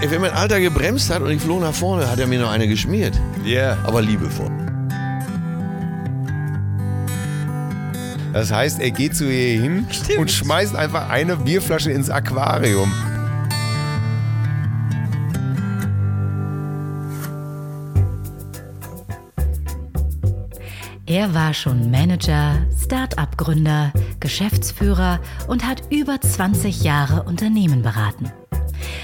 Ey, wenn mein Alter gebremst hat und ich floh nach vorne, hat er mir noch eine geschmiert. Ja. Yeah. Aber liebevoll. Das heißt, er geht zu ihr hin Stimmt. und schmeißt einfach eine Bierflasche ins Aquarium. Er war schon Manager, Start-up-Gründer, Geschäftsführer und hat über 20 Jahre Unternehmen beraten.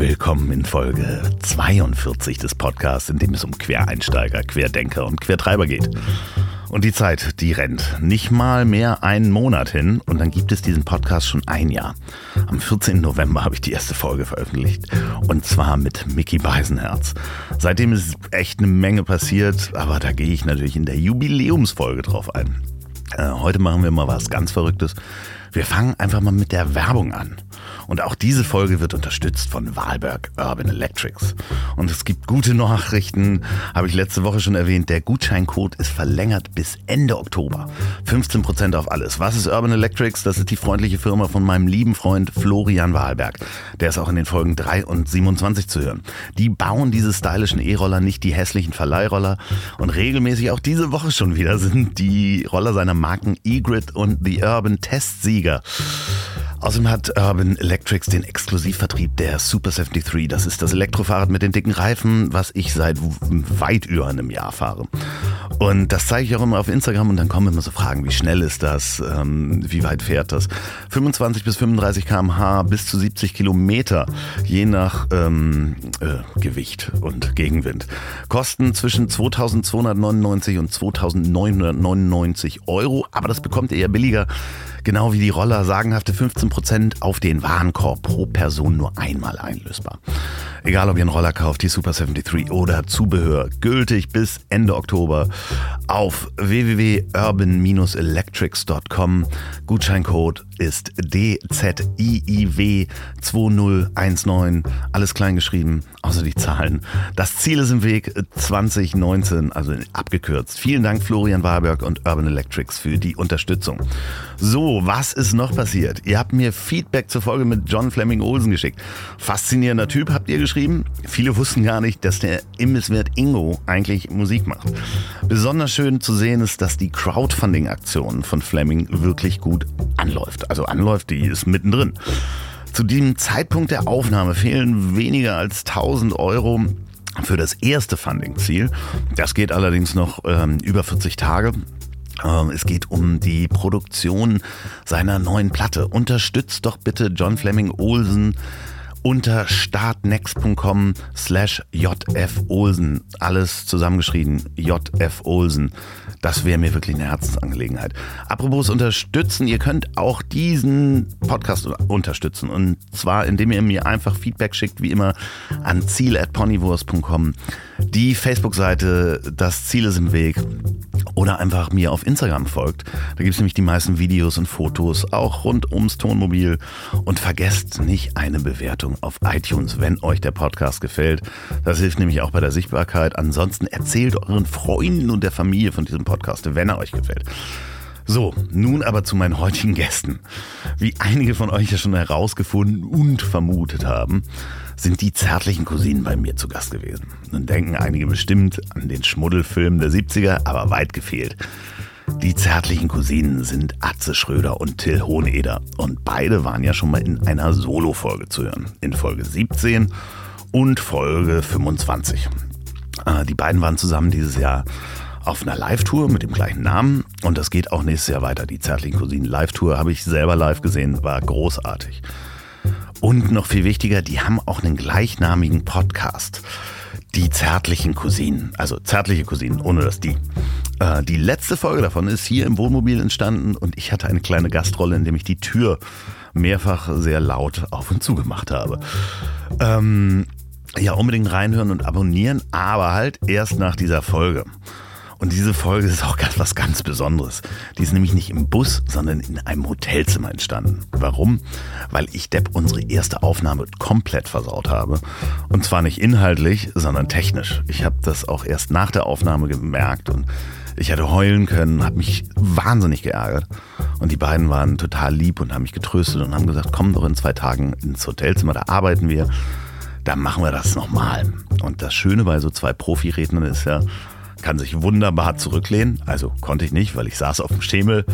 Willkommen in Folge 42 des Podcasts, in dem es um Quereinsteiger, Querdenker und Quertreiber geht. Und die Zeit, die rennt. Nicht mal mehr einen Monat hin und dann gibt es diesen Podcast schon ein Jahr. Am 14. November habe ich die erste Folge veröffentlicht und zwar mit Mickey Beisenherz. Seitdem ist echt eine Menge passiert, aber da gehe ich natürlich in der Jubiläumsfolge drauf ein. Äh, heute machen wir mal was ganz Verrücktes. Wir fangen einfach mal mit der Werbung an. Und auch diese Folge wird unterstützt von Wahlberg Urban Electrics. Und es gibt gute Nachrichten, habe ich letzte Woche schon erwähnt. Der Gutscheincode ist verlängert bis Ende Oktober. 15% auf alles. Was ist Urban Electrics? Das ist die freundliche Firma von meinem lieben Freund Florian Wahlberg. Der ist auch in den Folgen 3 und 27 zu hören. Die bauen diese stylischen E-Roller, nicht die hässlichen Verleihroller. Und regelmäßig auch diese Woche schon wieder sind die Roller seiner Marken E-Grid und The Urban Testsieger. Außerdem hat Urban Electrics den Exklusivvertrieb der Super 73. Das ist das Elektrofahrrad mit den dicken Reifen, was ich seit weit über einem Jahr fahre. Und das zeige ich auch immer auf Instagram und dann kommen immer so Fragen, wie schnell ist das, ähm, wie weit fährt das? 25 bis 35 km/h bis zu 70 Kilometer, je nach ähm, äh, Gewicht und Gegenwind. Kosten zwischen 2299 und 2999 Euro, aber das bekommt ihr ja billiger Genau wie die Roller sagenhafte 15% auf den Warenkorb pro Person nur einmal einlösbar. Egal ob ihr einen Roller kauft, die Super 73 oder Zubehör, gültig bis Ende Oktober auf www.urban-electrics.com. Gutscheincode ist DZIIW2019. Alles klein geschrieben, außer die Zahlen. Das Ziel ist im Weg 2019, also abgekürzt. Vielen Dank Florian Warburg und Urban Electrics für die Unterstützung. So, was ist noch passiert? Ihr habt mir Feedback zur Folge mit John Fleming Olsen geschickt. Faszinierender Typ, habt ihr geschrieben. Viele wussten gar nicht, dass der Imbisswert Ingo eigentlich Musik macht. Besonders schön zu sehen ist, dass die Crowdfunding-Aktion von Fleming wirklich gut anläuft also anläuft, die ist mittendrin. Zu dem Zeitpunkt der Aufnahme fehlen weniger als 1000 Euro für das erste Funding-Ziel. Das geht allerdings noch ähm, über 40 Tage. Ähm, es geht um die Produktion seiner neuen Platte. Unterstützt doch bitte John Fleming Olsen unter startnext.com slash JF Olsen. Alles zusammengeschrieben. JF Olsen. Das wäre mir wirklich eine Herzensangelegenheit. Apropos unterstützen, ihr könnt auch diesen Podcast unterstützen. Und zwar, indem ihr mir einfach Feedback schickt, wie immer, an ziel.ponywurst.com. Die Facebook-Seite Das Ziel ist im Weg oder einfach mir auf Instagram folgt. Da gibt es nämlich die meisten Videos und Fotos, auch rund ums Tonmobil. Und vergesst nicht eine Bewertung auf iTunes, wenn euch der Podcast gefällt. Das hilft nämlich auch bei der Sichtbarkeit. Ansonsten erzählt euren Freunden und der Familie von diesem Podcast, wenn er euch gefällt. So, nun aber zu meinen heutigen Gästen. Wie einige von euch ja schon herausgefunden und vermutet haben, sind die zärtlichen Cousinen bei mir zu Gast gewesen. Nun denken einige bestimmt an den Schmuddelfilm der 70er, aber weit gefehlt. Die zärtlichen Cousinen sind Atze Schröder und Till Hoheneder. Und beide waren ja schon mal in einer Solo-Folge zu hören. In Folge 17 und Folge 25. Äh, die beiden waren zusammen dieses Jahr auf einer Live-Tour mit dem gleichen Namen. Und das geht auch nächstes Jahr weiter. Die Zärtlichen Cousinen Live-Tour habe ich selber live gesehen, war großartig. Und noch viel wichtiger, die haben auch einen gleichnamigen Podcast. Die zärtlichen Cousinen, also zärtliche Cousinen, ohne das die. Äh, die letzte Folge davon ist hier im Wohnmobil entstanden und ich hatte eine kleine Gastrolle, in dem ich die Tür mehrfach sehr laut auf und zu gemacht habe. Ähm, Ja, unbedingt reinhören und abonnieren, aber halt erst nach dieser Folge. Und diese Folge ist auch ganz was ganz Besonderes. Die ist nämlich nicht im Bus, sondern in einem Hotelzimmer entstanden. Warum? Weil ich Depp unsere erste Aufnahme komplett versaut habe. Und zwar nicht inhaltlich, sondern technisch. Ich habe das auch erst nach der Aufnahme gemerkt und ich hätte heulen können, habe mich wahnsinnig geärgert. Und die beiden waren total lieb und haben mich getröstet und haben gesagt, komm doch in zwei Tagen ins Hotelzimmer, da arbeiten wir. Da machen wir das nochmal. Und das Schöne bei so zwei Profirednern ist ja, kann sich wunderbar zurücklehnen. Also konnte ich nicht, weil ich saß auf dem Schemel.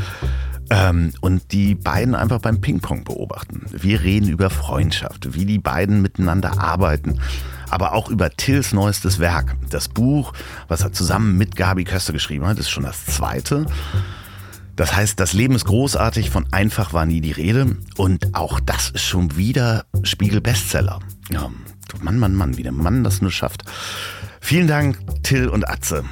Ähm, und die beiden einfach beim Ping-Pong beobachten. Wir reden über Freundschaft, wie die beiden miteinander arbeiten, aber auch über Tills neuestes Werk. Das Buch, was er zusammen mit Gabi Köster geschrieben hat, ist schon das zweite. Das heißt, das Leben ist großartig, von einfach war nie die Rede. Und auch das ist schon wieder Spiegel-Bestseller. Ja, Mann, Mann, Mann, wie der Mann das nur schafft. Vielen Dank, Till und Atze,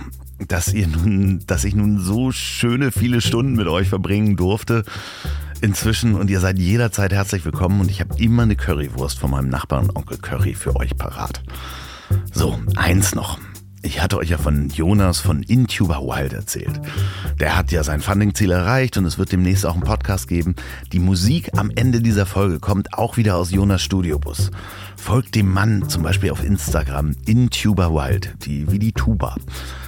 dass ihr nun, dass ich nun so schöne viele Stunden mit euch verbringen durfte. Inzwischen und ihr seid jederzeit herzlich willkommen und ich habe immer eine Currywurst von meinem Nachbarn Onkel Curry für euch parat. So, eins noch. Ich hatte euch ja von Jonas von Intuber Wild erzählt. Der hat ja sein Funding-Ziel erreicht und es wird demnächst auch einen Podcast geben. Die Musik am Ende dieser Folge kommt auch wieder aus Jonas Studiobus. Folgt dem Mann zum Beispiel auf Instagram Intuber Wild, die, wie die Tuba.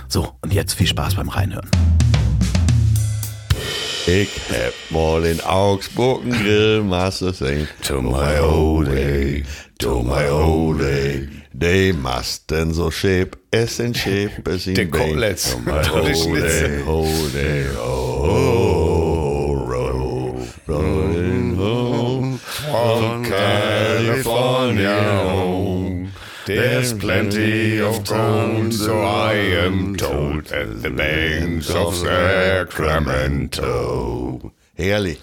So, und jetzt viel Spaß beim Reinhören. Ich hab mal in Augsburg einen Grillmaster sing. To my old age, to my old age. Die Masten so schäb, es sind schäb, es sind Der Koteletts. To my old age, old age, oh, roll, rolling home from California. There's plenty of gold, so I am told, at the banks of Sacramento. Herrlich.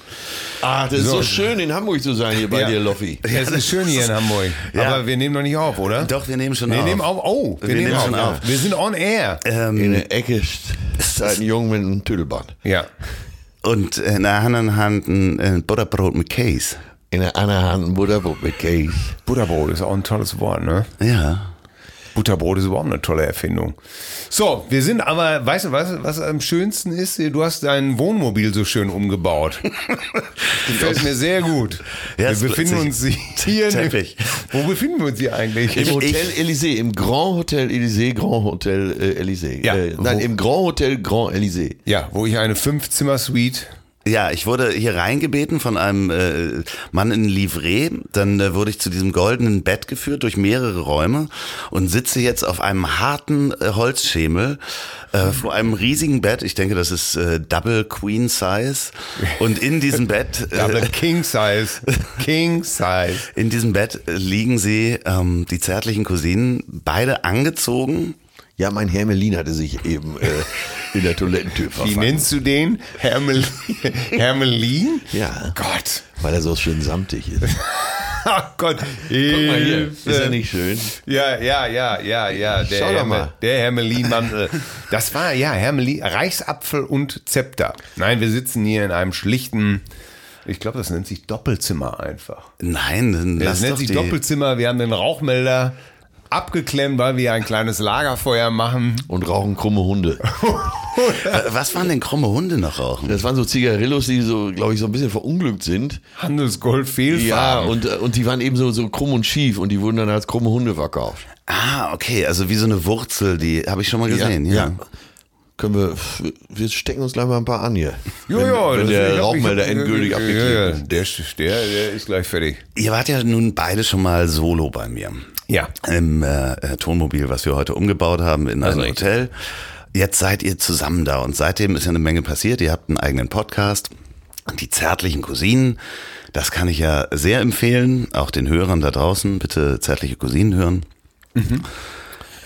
Ah, das ist so schön in Hamburg zu sein hier bei Ja. dir, Loffi. Es ist schön hier in Hamburg. Ja. Aber wir nehmen noch nicht auf, oder? Doch, wir nehmen schon Wir auf. nehmen auf. Oh, wir, Wir nehmen, nehmen auf. schon Ja. auf. Wir sind on air. In der Ecke steht ein Junge mit einem Tüdelband. Ja. Und in der anderen Hand ein, ein Butterbrot mit Käse. In der anderen Hand ein Butterbrot mit Käse. Butterbrot ist auch ein tolles Wort, ne? Ja. Butterbrot ist überhaupt eine tolle Erfindung. So, wir sind aber, weißt du, was, was am schönsten ist? Du hast dein Wohnmobil so schön umgebaut. Gefällt mir sehr gut. Ja, wir befinden uns hier. Teppich. Wo befinden wir uns hier eigentlich? Im Hotel Élysée, im Grand Hotel Élysée, Grand Hotel äh. Ja, äh, nein, im Grand Hotel Grand Élysée. ja, wo ich eine Fünf-Zimmer-Suite. Ja, ich wurde hier reingebeten von einem äh, Mann in Livret. Dann äh, wurde ich zu diesem goldenen Bett geführt durch mehrere Räume und sitze jetzt auf einem harten äh, Holzschemel äh, vor einem riesigen Bett. Ich denke, das ist äh, Double Queen Size. Und in diesem Bett, Double äh, King Size. King Size. in diesem Bett äh, liegen sie, ähm, die zärtlichen Cousinen, beide angezogen. Ja, mein Hermelin hatte sich eben äh, in der Toilettentür Wie verfangen. nennst du den? Hermel Hermelin? Ja, Gott. weil er so schön samtig ist. Ach Gott. Guck mal hier, ist er nicht schön? Ja, ja, ja, ja, ja. Der, Schau doch mal. der Hermelin-Mantel. Das war, ja, Hermelin, Reichsapfel und Zepter. Nein, wir sitzen hier in einem schlichten, ich glaube, das nennt sich Doppelzimmer einfach. Nein, dann Das lass nennt doch sich die, Doppelzimmer. Wir haben den Rauchmelder abgeklemmt, weil wir ein kleines Lagerfeuer machen. Und rauchen krumme Hunde. Was waren denn krumme Hunde noch rauchen? Das waren so Zigarillos, die so, glaube ich, so ein bisschen verunglückt sind. Handelsgold Ja, Fehlfarben. und, äh, und die waren eben so, so krumm und schief und die wurden dann als krumme Hunde verkauft. Ah, okay, also wie so eine Wurzel, die habe ich schon mal gesehen. Ja, Können wir, wir stecken uns gleich mal ein paar an hier. Ja, wenn, ja, wenn der Rauchmelder endgültig ja, abgeklebt ja, ist. Der, der, der ist gleich fertig. Ihr wart ja nun beide schon mal solo bei mir. Ja. Im äh, äh, Tonmobil, was wir heute umgebaut haben in einem richtig. Hotel. Jetzt seid ihr zusammen da und seitdem ist ja eine Menge passiert. Ihr habt einen eigenen Podcast. Die zärtlichen Cousinen, das kann ich ja sehr empfehlen, auch den Hörern da draußen. Bitte zärtliche Cousinen hören.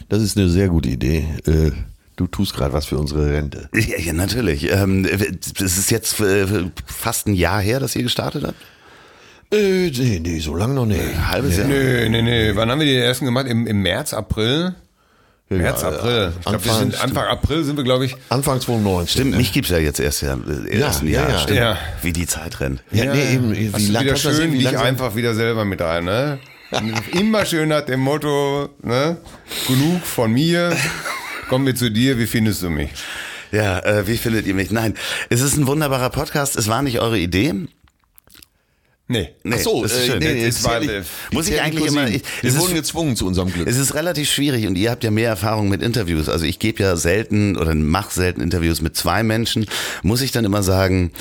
Das ist eine sehr gute Idee. Äh, Du tust gerade was für unsere Rente. Ja, ja natürlich. Ähm, es ist jetzt äh, fast ein Jahr her, dass ihr gestartet habt. Äh, nee, nee, so lange noch nicht. Ein halbes Jahr. Nö, nö, nö. Wann haben wir die ersten gemacht? Im, im März, April? März, Ja, April. Ich glaube, wir Anfang- sind Anfang April sind wir, glaube ich. Anfang 2019. Stimmt, mich gibt's ja jetzt erst, ja, äh, erst ein Ja, Jahr. ja, Stimmt. ja. Wie die Zeit rennt. Ja, nee, eben. Wie Hast du lang wieder kannst du das schön sehen, wie dich langsam- einfach wieder selber mit rein, ne? Immer schön nach dem Motto, ne? genug von mir, kommen wir zu dir, wie findest du mich? Ja, äh, wie findet ihr mich? Nein, es ist ein wunderbarer Podcast. Es war nicht eure Idee. Nee. Nee, Ach so, das ist äh, schön. nee, nee, Das war- zählen- muss ich eigentlich immer- ich- Wir es ist- wurden gezwungen zu unserem Glück. Es ist relativ schwierig und ihr habt ja mehr Erfahrung mit Interviews. Also ich gebe ja selten oder mache selten Interviews mit zwei Menschen. Muss ich dann immer sagen,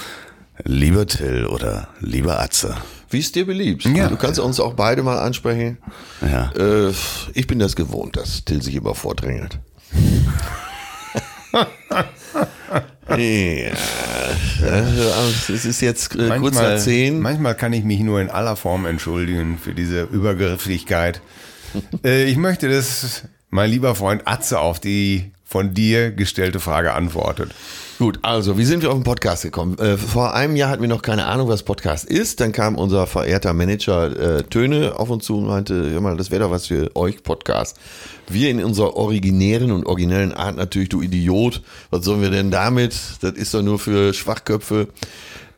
lieber Till oder lieber Atze. Wie es dir beliebt. Ja. Du kannst uns auch beide mal ansprechen. Ja. Äh, ich bin das gewohnt, dass Till sich immer vordrängelt. ja, also, es ist jetzt äh, kurz nach zehn. manchmal kann ich mich nur in aller Form entschuldigen für diese Übergrifflichkeit. äh, ich möchte, dass mein lieber Freund Atze auf die von dir gestellte Frage antwortet. Gut, also, wie sind wir auf den Podcast gekommen? Äh, vor einem Jahr hatten wir noch keine Ahnung, was Podcast ist. Dann kam unser verehrter Manager äh, Töne auf uns zu und meinte, hör mal, das wäre doch was für euch Podcast. Wir in unserer originären und originellen Art natürlich, du Idiot, was sollen wir denn damit? Das ist doch nur für Schwachköpfe.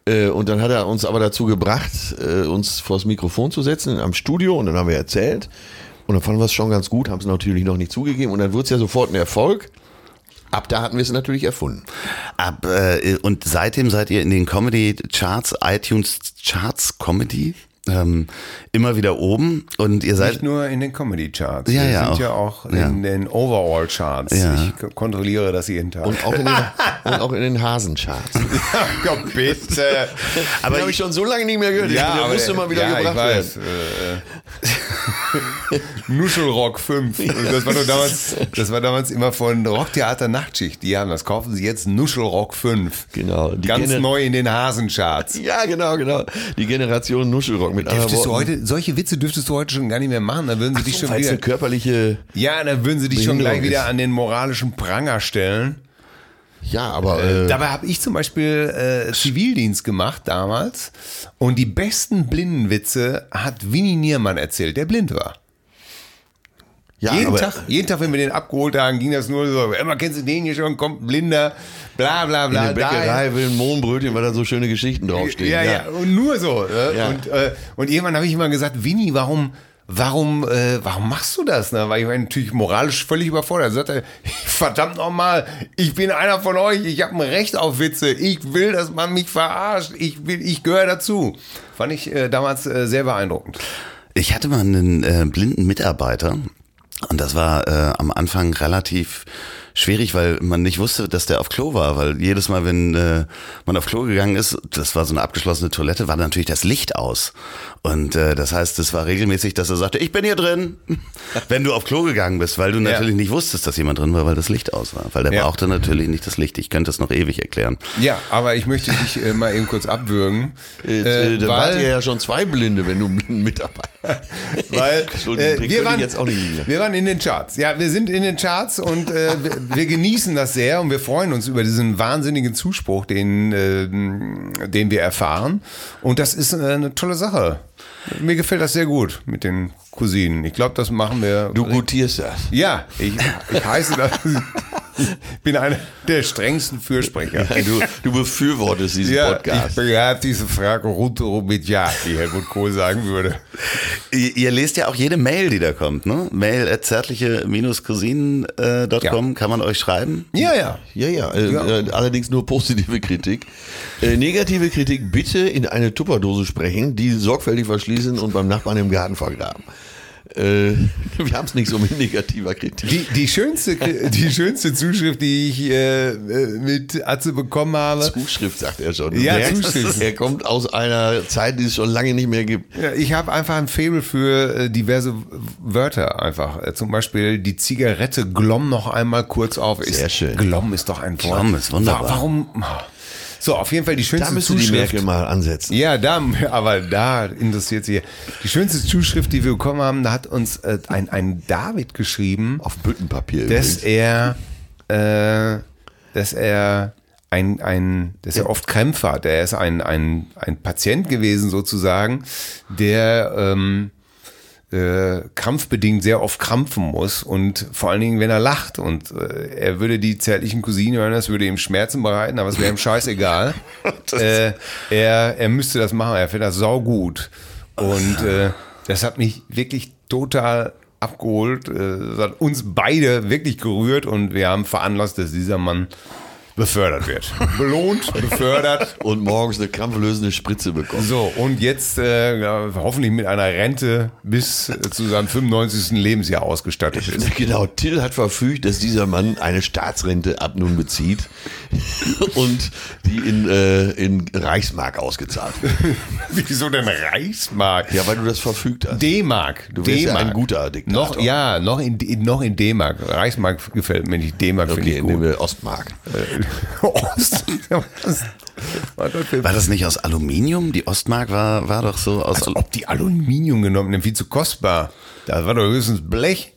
Äh, Und dann hat er uns aber dazu gebracht, äh, uns vors Mikrofon zu setzen am Studio und dann haben wir erzählt. Und dann fanden wir es schon ganz gut, haben es natürlich noch nicht zugegeben und dann wurde es ja sofort ein Erfolg. Ab da hatten wir es natürlich erfunden. Ab, äh, und seitdem seid ihr in den Comedy Charts, iTunes Charts Comedy ähm, immer wieder oben und ihr seid Nicht nur in den Comedy Charts. Ja, wir ja, sind auch. ja auch Ja. in den Overall Charts. Ja. Ich kontrolliere das jeden Tag. Und auch in den, und auch in den Hasencharts. ja, bitte. Aber den habe ich schon so lange nicht mehr gehört. Ja, der musste mal wieder ja, gebracht ich weiß. werden. Äh, äh. Nuschelrock 5. Und das war damals, das war damals immer von Rocktheater Nachtschicht. Die haben das kaufen sie jetzt Nuschelrock 5. Genau. Die Ganz Gener- neu in den Hasencharts. Ja, genau, genau. Die Generation Nuschelrock mit Dürftest du heute, solche Witze dürftest du heute schon gar nicht mehr machen. Dann würden sie dich schon Falls wieder, eine körperliche. ja, dann würden sie dich schon gleich Behinderung wieder ist. an den moralischen Pranger stellen. Ja, aber. Äh, Dabei habe ich zum Beispiel äh, Zivildienst gemacht damals und die besten Blindenwitze hat Winnie Niermann erzählt, der blind war. Ja, jeden, aber, Tag, jeden Tag, wenn wir den abgeholt haben, ging das nur so, immer kennst du den hier schon, kommt ein Blinder, bla bla In bla. der da- Bäckerei will ein Mohnbrötchen, weil da so schöne Geschichten draufstehen. Ja, ja, und nur so. Ne? Ja. Und, äh, und irgendwann habe ich immer gesagt, Winnie, warum, warum, äh, warum machst du das? Ne? Weil ich war natürlich moralisch völlig überfordert. Sagt er, verdammt nochmal, ich bin einer von euch, ich habe ein Recht auf Witze, ich will, dass man mich verarscht, ich will, ich gehöre dazu. Fand ich äh, damals äh, sehr beeindruckend. Ich hatte mal einen äh, blinden Mitarbeiter und das war äh, am Anfang relativ schwierig, weil man nicht wusste, dass der auf Klo war, weil jedes Mal, wenn äh, man auf Klo gegangen ist, das war so eine abgeschlossene Toilette, war natürlich das Licht aus. Und äh, das heißt, es war regelmäßig, dass er sagte, ich bin hier drin, wenn du auf Klo gegangen bist, weil du natürlich nicht wusstest, dass jemand drin war, weil das Licht aus war. Weil der Ja. brauchte natürlich nicht das Licht. Ich könnte das noch ewig erklären. Ja, aber ich möchte dich äh, mal eben kurz abwürgen. Äh, äh, da wart ihr ja schon zwei Blinde, wenn du einen blinden Mitarbeiter Weil Entschuldigung, äh, wir, waren, jetzt auch nicht liegen. wir waren in den Charts. Ja, wir sind in den Charts und äh, wir, wir genießen das sehr und wir freuen uns über diesen wahnsinnigen Zuspruch, den, äh, den wir erfahren. Und das ist äh, eine tolle Sache. Mir gefällt das sehr gut mit den Cousinen. Ich glaube, das machen wir. Du gutierst das. ja, ich, ich heiße das. Ich bin einer der strengsten Fürsprecher. Du, du befürwortest diesen Ja, ich Podcast. begreife diese Frage rundherum mit Ja, wie Helmut Kohl sagen würde. Ihr, ihr lest ja auch jede Mail, die da kommt, ne? Mail at zärtliche-cousinen.com kann man euch schreiben. Ja, ja. Ja, ja, äh, Ja. Äh, allerdings nur positive Kritik. Äh, negative Kritik bitte in eine Tupperdose sprechen, die sorgfältig verschließen und beim Nachbarn im Garten vergraben. Äh, wir haben es nicht so mit negativer Kritik. Die, die, schönste, die schönste Zuschrift, die ich äh, äh, mit Atze bekommen habe. Zuschrift sagt er schon. Ja, merkst, Zuschrift. Er kommt aus einer Zeit, die es schon lange nicht mehr gibt. Ja, ich habe einfach ein Faible für äh, diverse Wörter einfach. Äh, zum Beispiel die Zigarette glomm noch einmal kurz auf. Ist, Sehr schön. Glomm ist doch ein Wort. Glomm ist wunderbar. Wa- Warum? So, auf jeden Fall die schönste Da müsste die Zuschrift. Merkel mal ansetzen. Ja, da, aber da interessiert sie. Die schönste Zuschrift, die wir bekommen haben, da hat uns äh, ein, ein David geschrieben. Auf Büttenpapier dass übrigens. er, äh, dass er ein, ein, dass er oft Krämpfe hat. Er ist ein, ein, ein Patient gewesen sozusagen, der ähm, äh, krampfbedingt sehr oft krampfen muss und vor allen Dingen, wenn er lacht und äh, er würde die zärtlichen Cousinen hören, das würde ihm Schmerzen bereiten, aber es wäre ihm scheißegal. äh, er, er müsste das machen, er findet das saugut. Und äh, das hat mich wirklich total abgeholt. Äh, Das hat uns beide wirklich gerührt und wir haben veranlasst, dass dieser Mann befördert wird. Belohnt, befördert. Und morgens eine krampflösende Spritze bekommen. So, und jetzt äh, hoffentlich mit einer Rente bis äh, zu seinem 95. Lebensjahr ausgestattet ist. Genau, Till hat verfügt, dass dieser Mann eine Staatsrente ab nun bezieht und die in, äh, in Reichsmark ausgezahlt wird. Wieso denn Reichsmark? Ja, weil du das verfügt hast. D-Mark. Du wärst ja ein guter Diktator. Noch, ja, noch in, in- noch in D-Mark. Reichsmark gefällt mir nicht. D-Mark finde Okay, ich nehmen gut. wir Ostmark. Ost. War das nicht aus Aluminium? Die Ostmark war, war doch so aus. Als ob die Aluminium genommen haben, viel zu kostbar. Das war doch höchstens Blech.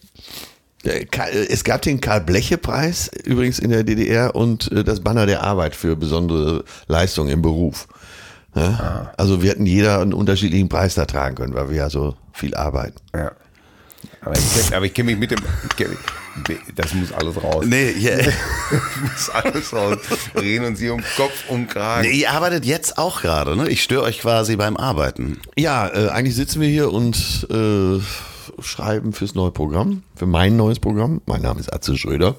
Karl- äh, Es gab den Karl-Bleche-Preis übrigens in der DDR und äh, das Banner der Arbeit für besondere Leistung im Beruf. Ja? Also wir hätten jeder einen unterschiedlichen Preis da tragen können, weil wir ja so viel arbeiten. Ja. Aber ich ich kenne mich mit dem. Das muss alles raus. Nee, hier, muss alles raus. Wir reden uns hier um Kopf und Kragen. nee, ihr arbeitet jetzt auch gerade, ne? Ich störe euch quasi beim Arbeiten. Ja, äh, eigentlich sitzen wir hier und äh, schreiben fürs neue Programm, für mein neues Programm. Mein Name ist Atze Schröder.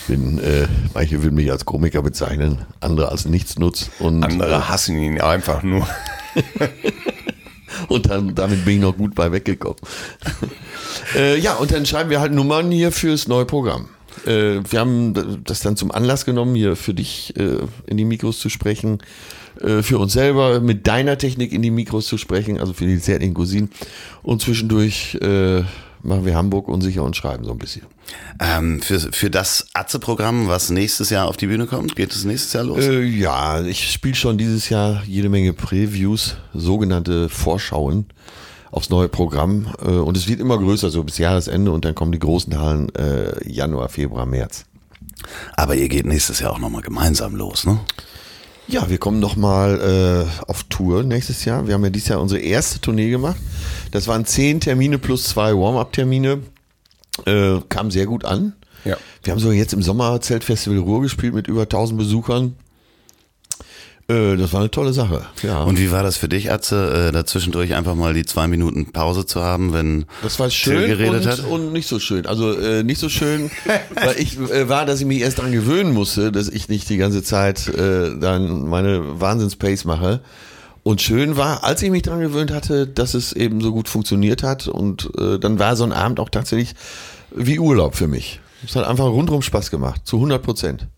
Ich bin, äh, manche würden mich als Komiker bezeichnen, andere als Nichtsnutz. Und, Andere hassen ihn einfach nur. Und dann, damit bin ich noch gut bei weggekommen. äh, ja, und dann schreiben wir halt Nummern hier fürs neue Programm. Äh, wir haben das dann zum Anlass genommen, hier für dich äh, in die Mikros zu sprechen, äh, für uns selber mit deiner Technik in die Mikros zu sprechen, also für die zärtlichen Cousinen. Und zwischendurch äh, machen wir Hamburg unsicher und schreiben so ein bisschen. Ähm, für, für das Atze-Programm, was nächstes Jahr auf die Bühne kommt, geht es nächstes Jahr los? Äh, ja, ich spiele schon dieses Jahr jede Menge Previews, sogenannte Vorschauen aufs neue Programm. Äh, und es wird immer größer, so bis Jahresende und dann kommen die großen Hallen äh, Januar, Februar, März. Aber ihr geht nächstes Jahr auch nochmal gemeinsam los, ne? Ja, wir kommen nochmal äh, auf Tour nächstes Jahr. Wir haben ja dieses Jahr unsere erste Tournee gemacht. Das waren zehn Termine plus zwei Warm-up-Termine. Äh, kam sehr gut an. Ja. Wir haben sogar jetzt im Sommer Zeltfestival Ruhr gespielt mit über 1000 Besuchern. Äh, das war eine tolle Sache. Ja. Und wie war das für dich, Atze, äh, dazwischendurch einfach mal die zwei Minuten Pause zu haben, wenn Das war Till schön geredet und, hat? und nicht so schön. Also äh, nicht so schön, weil ich äh, war, dass ich mich erst daran gewöhnen musste, dass ich nicht die ganze Zeit äh, dann meine Wahnsinns-Pace mache. Und schön war, als ich mich daran gewöhnt hatte, dass es eben so gut funktioniert hat. Und äh, dann war so ein Abend auch tatsächlich wie Urlaub für mich. Es hat einfach rundum Spaß gemacht, zu 100 Prozent.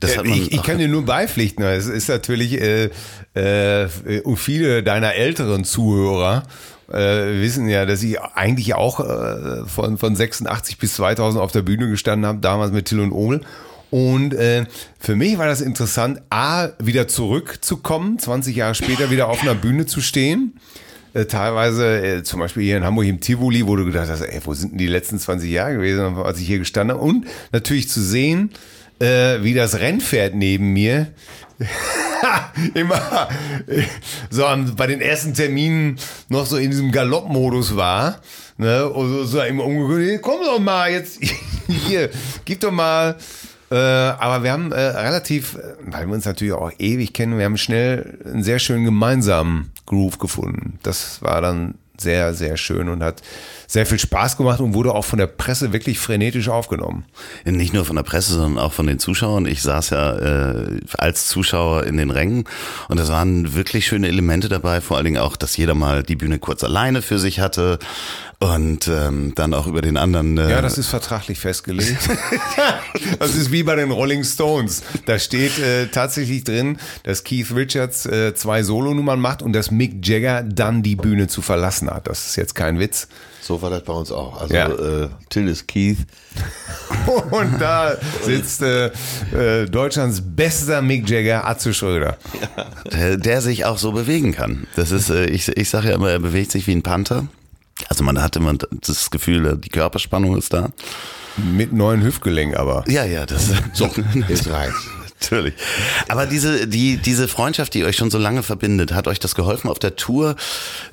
Das hat man ich, ich kann dir nur beipflichten. Es ist natürlich, äh, äh, und viele deiner älteren Zuhörer äh, wissen ja, dass ich eigentlich auch äh, von, von 86 bis 2000 auf der Bühne gestanden habe, damals mit Till und Omel. Und äh, für mich war das interessant, A, wieder zurückzukommen, 20 Jahre später wieder auf einer Bühne zu stehen. Äh, teilweise, äh, zum Beispiel hier in Hamburg im Tivoli, wo du gedacht hast, ey, wo sind denn die letzten 20 Jahre gewesen, als ich hier gestanden habe. Und natürlich zu sehen, äh, wie das Rennpferd neben mir immer so am, bei den ersten Terminen noch so in diesem Galoppmodus war. Ne? Und so, so im Umgekehrt, komm doch mal jetzt hier, gib doch mal. Äh, aber wir haben äh, relativ, weil wir uns natürlich auch ewig kennen, wir haben schnell einen sehr schönen gemeinsamen Groove gefunden. Das war dann sehr, sehr schön und hat sehr viel Spaß gemacht und wurde auch von der Presse wirklich frenetisch aufgenommen. Nicht nur von der Presse, sondern auch von den Zuschauern. Ich saß ja äh, als Zuschauer in den Rängen und es waren wirklich schöne Elemente dabei, vor allen Dingen auch, dass jeder mal die Bühne kurz alleine für sich hatte und ähm, dann auch über den anderen. Äh, Ja, das ist vertraglich festgelegt. das ist wie bei den Rolling Stones. Da steht äh, tatsächlich drin, dass Keith Richards äh, zwei Solonummern macht und dass Mick Jagger dann die Bühne zu verlassen hat. Das ist jetzt kein Witz. So war das bei uns auch. Also Ja. äh, Till ist Keith. Und da sitzt äh, äh, Deutschlands bester Mick Jagger, Atze Schröder. der, der sich auch so bewegen kann. Das ist, äh, ich, ich sage ja immer, er bewegt sich wie ein Panther. Also man hat immer das Gefühl, äh, die Körperspannung ist da. Mit neuen Hüftgelenk aber. Ja, ja, das So, jetzt reicht's. Natürlich. Aber diese, die, diese Freundschaft, die euch schon so lange verbindet, hat euch das geholfen auf der Tour?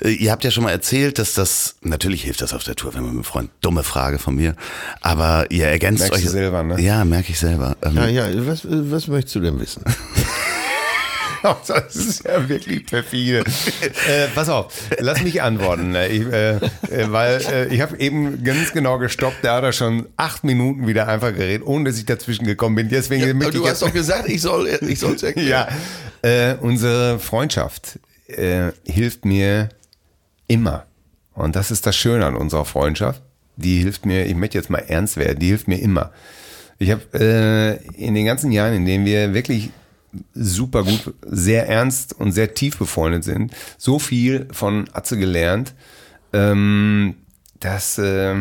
Äh, Ihr habt ja schon mal erzählt, dass das, natürlich hilft das auf der Tour, wenn man mit einem Freund, dumme Frage von mir, aber ihr ergänzt Merkst euch. du selber, ne? Ja, merke ich selber. Ähm, Ja, ja, was, was möchtest du denn wissen? das ist ja wirklich perfide. äh, pass auf, lass mich antworten, ne? ich, äh, äh, weil äh, ich habe eben ganz genau gestoppt. Da hat er schon acht Minuten wieder einfach geredet, ohne dass ich dazwischen gekommen bin. Deswegen Ja, du hast doch gesagt, ich soll ich soll's erklären. ja, äh, unsere Freundschaft äh, hilft mir immer. Und das ist das Schöne an unserer Freundschaft. Die hilft mir, ich möchte jetzt mal ernst werden, die hilft mir immer. Ich habe äh, in den ganzen Jahren, in denen wir wirklich super gut, sehr ernst und sehr tief befreundet sind, so viel von Atze gelernt, ähm, dass, äh,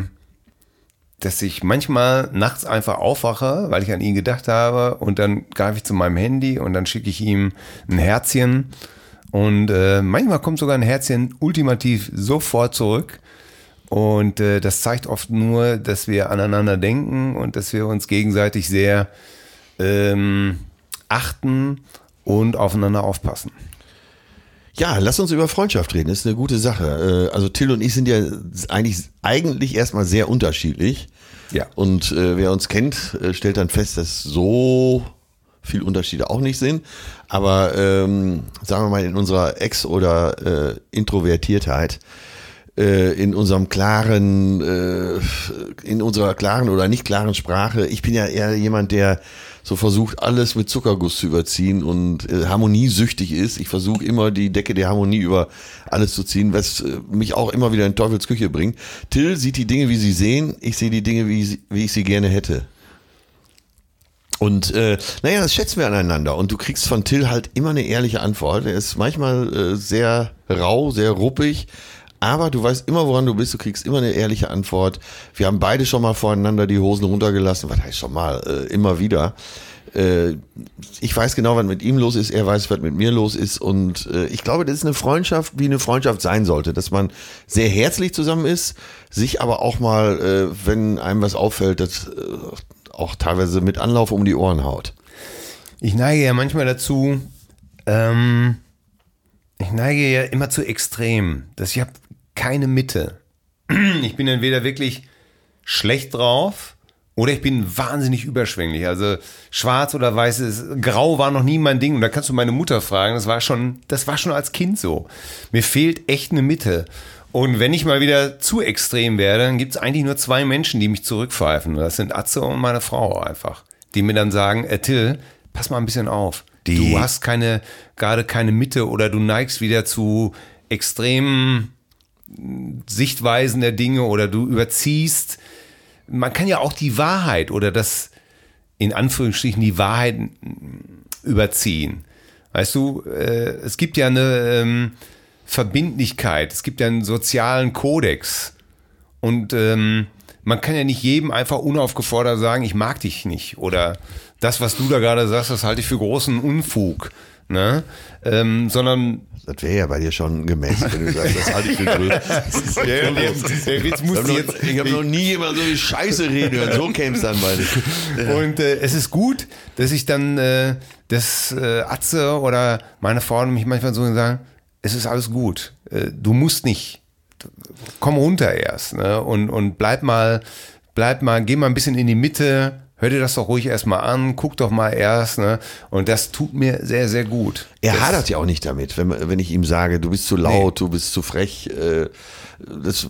dass ich manchmal nachts einfach aufwache, weil ich an ihn gedacht habe und dann greife ich zu meinem Handy und dann schicke ich ihm ein Herzchen und äh, manchmal kommt sogar ein Herzchen ultimativ sofort zurück. Und äh, das zeigt oft nur, dass wir aneinander denken und dass wir uns gegenseitig sehr ähm, achten und aufeinander aufpassen. Ja, lass uns über Freundschaft reden. Das ist eine gute Sache. Äh, Also Till und ich sind ja eigentlich eigentlich erstmal sehr unterschiedlich. Ja. Und äh, wer uns kennt, äh, stellt dann fest, dass so viel Unterschiede auch nicht sind. Aber ähm, sagen wir mal in unserer Ex- oder äh, Introvertiertheit, äh, in unserem klaren, äh, in unserer klaren oder nicht klaren Sprache. Ich bin ja eher jemand, der so versucht, alles mit Zuckerguss zu überziehen und äh, harmoniesüchtig ist. Ich versuche immer die Decke der Harmonie über alles zu ziehen, was äh, mich auch immer wieder in Teufels Küche bringt. Till sieht die Dinge, wie sie sehen. Ich sehe die Dinge, wie, wie ich sie gerne hätte. Und äh, naja, das schätzen wir aneinander. Und du kriegst von Till halt immer eine ehrliche Antwort. Er ist manchmal äh, sehr rau, sehr ruppig. Aber du weißt immer, woran du bist. Du kriegst immer eine ehrliche Antwort. Wir haben beide schon mal voreinander die Hosen runtergelassen. Was heißt schon mal? Äh, immer wieder. Äh, ich weiß genau, was mit ihm los ist. Er weiß, was mit mir los ist. Und äh, ich glaube, das ist eine Freundschaft, wie eine Freundschaft sein sollte. Dass man sehr herzlich zusammen ist, sich aber auch mal, äh, wenn einem was auffällt, das äh, auch teilweise mit Anlauf um die Ohren haut. Ich neige ja manchmal dazu, ähm, ich neige ja immer zu extrem, dass ich habe keine Mitte. Ich bin entweder wirklich schlecht drauf oder ich bin wahnsinnig überschwänglich. Also schwarz oder weiß ist, grau war noch nie mein Ding. Und da kannst du meine Mutter fragen, das war schon, das war schon als Kind so. Mir fehlt echt eine Mitte. Und wenn ich mal wieder zu extrem werde, dann gibt es eigentlich nur zwei Menschen, die mich zurückpfeifen. Das sind Atze und meine Frau einfach. Die mir dann sagen, äh, Till, pass mal ein bisschen auf. Die- du hast keine, gerade keine Mitte oder du neigst wieder zu extremen Sichtweisen der Dinge oder du überziehst. Man kann ja auch die Wahrheit oder das, in Anführungsstrichen, die Wahrheit überziehen. Weißt du, äh, es gibt ja eine ähm, Verbindlichkeit, es gibt ja einen sozialen Kodex. Und ähm, man kann ja nicht jedem einfach unaufgefordert sagen, ich mag dich nicht. Oder das, was du da gerade sagst, das halte ich für großen Unfug. Ne? Ähm, sondern Das wäre ja bei dir schon gemessen, wenn du sagst, das halte ich für größer. der, der, der Witz Ich musste habe jetzt. noch, ich hab noch nie jemand so wie Scheiße reden hören. So käme es dann bei dir. Und äh, es ist gut, dass ich dann äh, das äh, Atze oder meine Frau mich manchmal so sagen, es ist alles gut. Äh, du musst nicht. Komm runter erst. Ne? Und, und bleib mal, bleib mal, geh mal ein bisschen in die Mitte, hör dir das doch ruhig erstmal an, guck doch mal erst. Ne? Und das tut mir sehr, sehr gut. Er hadert ja auch nicht damit, wenn, wenn ich ihm sage, du bist zu laut, du bist zu frech. Äh, das,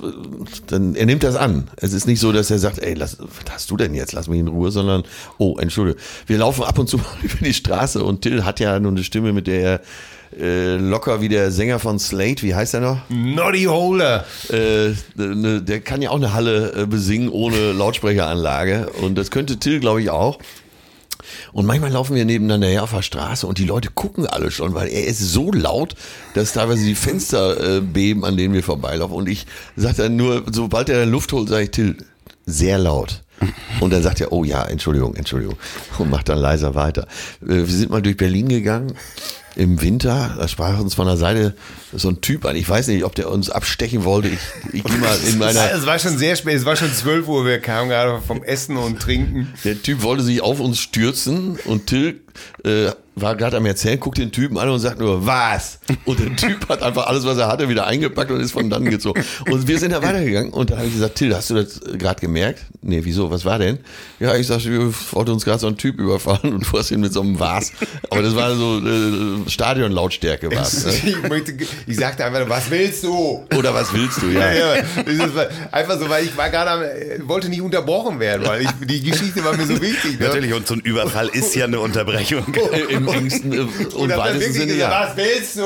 dann, er nimmt das an. Es ist nicht so, dass er sagt, ey, lass, was hast du denn jetzt? Lass mich in Ruhe, sondern, oh, entschuldige. Wir laufen ab und zu mal über die Straße und Till hat ja nur eine Stimme, mit der er äh, locker wie der Sänger von Slate, wie heißt er noch? Noddy Holder. Äh, ne, der kann ja auch eine Halle äh, besingen ohne Lautsprecheranlage. Und das könnte Till, glaube ich, auch. Und manchmal laufen wir nebeneinander her auf der Straße und die Leute gucken alle schon, weil er ist so laut, dass teilweise die Fenster äh, beben, an denen wir vorbeilaufen. Und ich sage dann nur, sobald er Luft holt, sage ich, Till, sehr laut. Und dann sagt er, oh ja, Entschuldigung, Entschuldigung. Und macht dann leiser weiter. Äh, Wir sind mal durch Berlin gegangen im Winter. Da sprach uns von der Seite so ein Typ an. Ich weiß nicht, ob der uns abstechen wollte. Ich, ich gehe mal in meiner. Es war schon sehr spät, es war schon 12 Uhr, wir kamen gerade vom Essen und Trinken. Der Typ wollte sich auf uns stürzen und Till äh, war gerade am Erzählen, guckt den Typen an und sagt nur, was? Und der Typ hat einfach alles, was er hatte, wieder eingepackt und ist von dann gezogen. Und wir sind da weitergegangen und da habe ich gesagt, Till, hast du das gerade gemerkt? Nee, wieso? Was war denn? Ja, ich sagte, wir wollten uns gerade so einen Typ überfahren und du hast ihn mit so einem Was. Aber das war so äh, Stadionlautstärke was. Ne? Ich, möchte, ich sagte einfach, was willst du? Oder was willst du, ja. Ja, ist einfach so, weil ich war gerade am, äh, wollte nicht unterbrochen werden, weil ich, die Geschichte war mir so wichtig. Ne? Natürlich, und so ein Überfall ist ja eine Unterbrechung. Im engsten äh, und Und weitesten wirklich Sinne, gesagt, ja. was willst du?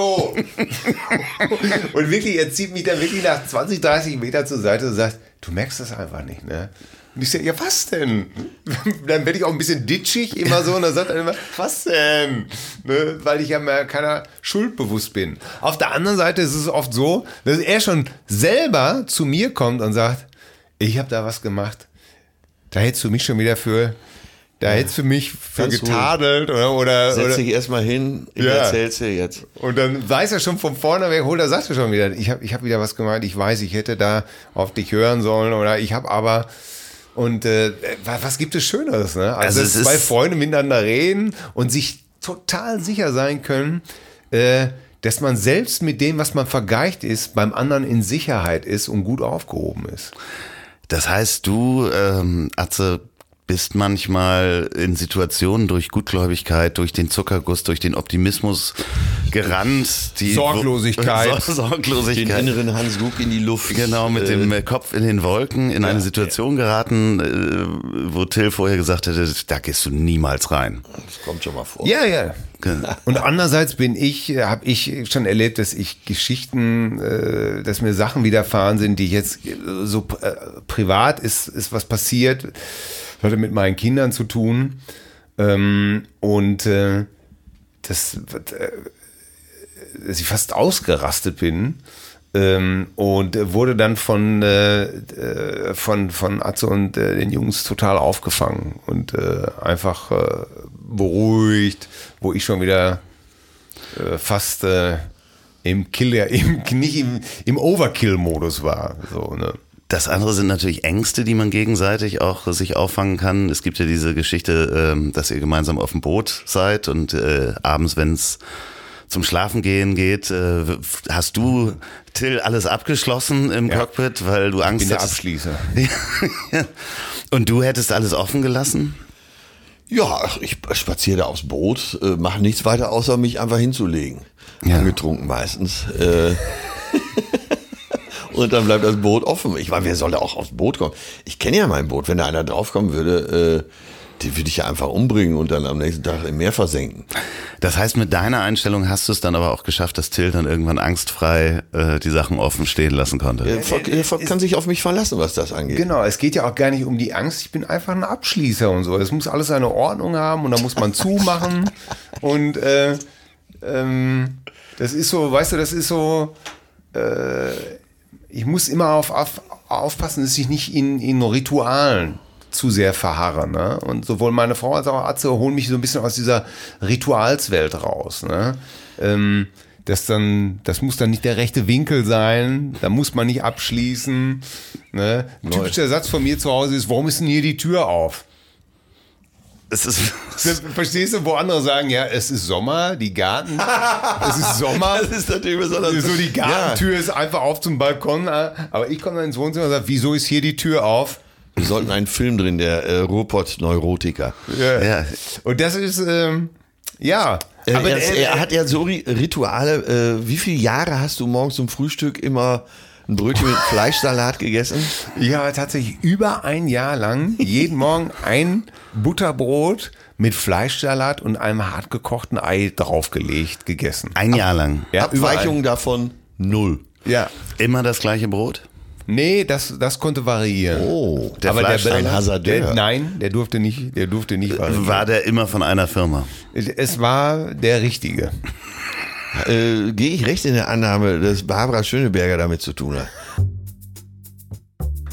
und wirklich, er zieht mich dann wirklich nach 20, 30 Meter zur Seite und sagt, du merkst das einfach nicht, ne? Und ich sage, ja, was denn? Dann werde ich auch ein bisschen ditchig immer so und dann sagt er immer, was denn? Ne? Weil ich ja mir keiner Schuld bewusst bin. Auf der anderen Seite ist es oft so, dass er schon selber zu mir kommt und sagt, ich habe da was gemacht. Da hättest du mich schon wieder für, da hättest du mich für Ganz ruhig. getadelt oder, oder, Setz oder dich erstmal hin, ich Ja. erzähl's dir jetzt. und dann weiß er schon von vorne weg, holt er sagt er schon wieder, ich habe ich hab wieder was gemeint, ich weiß, ich hätte da auf dich hören sollen oder ich habe aber und äh, was, gibt es Schöneres, ne? Also, Also dass es ist- zwei Freunde miteinander reden und sich total sicher sein können, äh, dass man selbst mit dem, was man vergleicht ist, beim anderen in Sicherheit ist und gut aufgehoben ist. Das heißt, du, ähm, Atze, bist manchmal in Situationen durch Gutgläubigkeit, durch den Zuckerguss, durch den Optimismus gerannt. Die Sorglosigkeit. Sor Den Sorglosigkeit. inneren Hans Guck in die Luft. Genau, mit äh, dem äh, Kopf in den Wolken in eine Situation geraten, äh, wo Till vorher gesagt hätte, da gehst du niemals rein. Das kommt schon mal vor. Ja, ja. Und andererseits bin ich, habe ich schon erlebt, dass ich Geschichten, äh, dass mir Sachen widerfahren sind, die jetzt äh, so äh, privat ist, ist was passiert, hatte mit meinen Kindern zu tun. Ähm, und äh, das, äh, dass ich fast ausgerastet bin. Ähm, und äh, wurde dann von, äh, äh, von, von Atze und äh, den Jungs total aufgefangen und äh, einfach äh, beruhigt, wo ich schon wieder fast im Killer, im, nicht im, im Overkill-Modus war. So, ne? Das andere sind natürlich Ängste, die man gegenseitig auch sich auffangen kann. Es gibt ja diese Geschichte, ähm, dass ihr gemeinsam auf dem Boot seid und äh, abends, wenn es zum Schlafengehen geht, äh, hast du, Till, alles abgeschlossen im Cockpit, weil du Angst bin der Abschließer. Ja. Und du hättest alles offen gelassen? Ja, ich spaziere da aufs Boot, äh, mache nichts weiter, außer mich einfach hinzulegen. Ja. Angetrunken meistens. Und dann bleibt das Boot offen. Ich meine, wer soll da auch aufs Boot kommen? Ich kenne ja mein Boot. Wenn da einer draufkommen würde, äh, den würde ich ja einfach umbringen und dann am nächsten Tag im Meer versenken. Das heißt, mit deiner Einstellung hast du es dann aber auch geschafft, dass Till dann irgendwann angstfrei äh, die Sachen offen stehen lassen konnte. Volk, der Volk kann sich auf mich verlassen, was das angeht. Genau, es geht ja auch gar nicht um die Angst, ich bin einfach ein Abschließer und so. Es muss alles seine Ordnung haben und da muss man zumachen. und äh, ähm, das ist so, weißt du, das ist so, äh, ich muss immer auf, auf, aufpassen, dass ich nicht in, in Ritualen zu sehr verharre. Ne? Und sowohl meine Frau als auch Atze holen mich so ein bisschen aus dieser Ritualswelt raus. Ne? Ähm, das dann, das muss dann nicht der rechte Winkel sein, da muss man nicht abschließen. Ne? Ein typischer Satz von mir zu Hause ist, warum ist denn hier die Tür auf? Es ist, Verstehst du, wo andere sagen, ja, es ist Sommer, die Garten, es ist Sommer. Das ist natürlich besonders. So die Gartentür ist einfach auf zum Balkon, äh, aber ich komme dann ins Wohnzimmer und sage, wieso ist hier die Tür auf? Wir sollten einen Film drin, der äh, Ruhrpott Neurotiker. ja, Und das ist, ähm, ja. Äh, aber er, äh, er hat ja so Ri- Rituale. Äh, wie viele Jahre hast du morgens zum Frühstück immer ein Brötchen mit Fleischsalat gegessen? Habe tatsächlich über ein Jahr lang jeden Morgen ein Butterbrot mit Fleischsalat und einem hartgekochten Ei draufgelegt gegessen. ein Jahr lang. Ja, Abweichungen davon null. Ja. Immer das gleiche Brot? Nee, das, das konnte variieren. Oh, Der Fleischsalat. ein Hasardeur. Der, nein, der durfte nicht, der durfte nicht variieren. War der immer von einer Firma? Es war der richtige. Äh, Gehe ich recht in der Annahme, dass Barbara Schöneberger damit zu tun hat?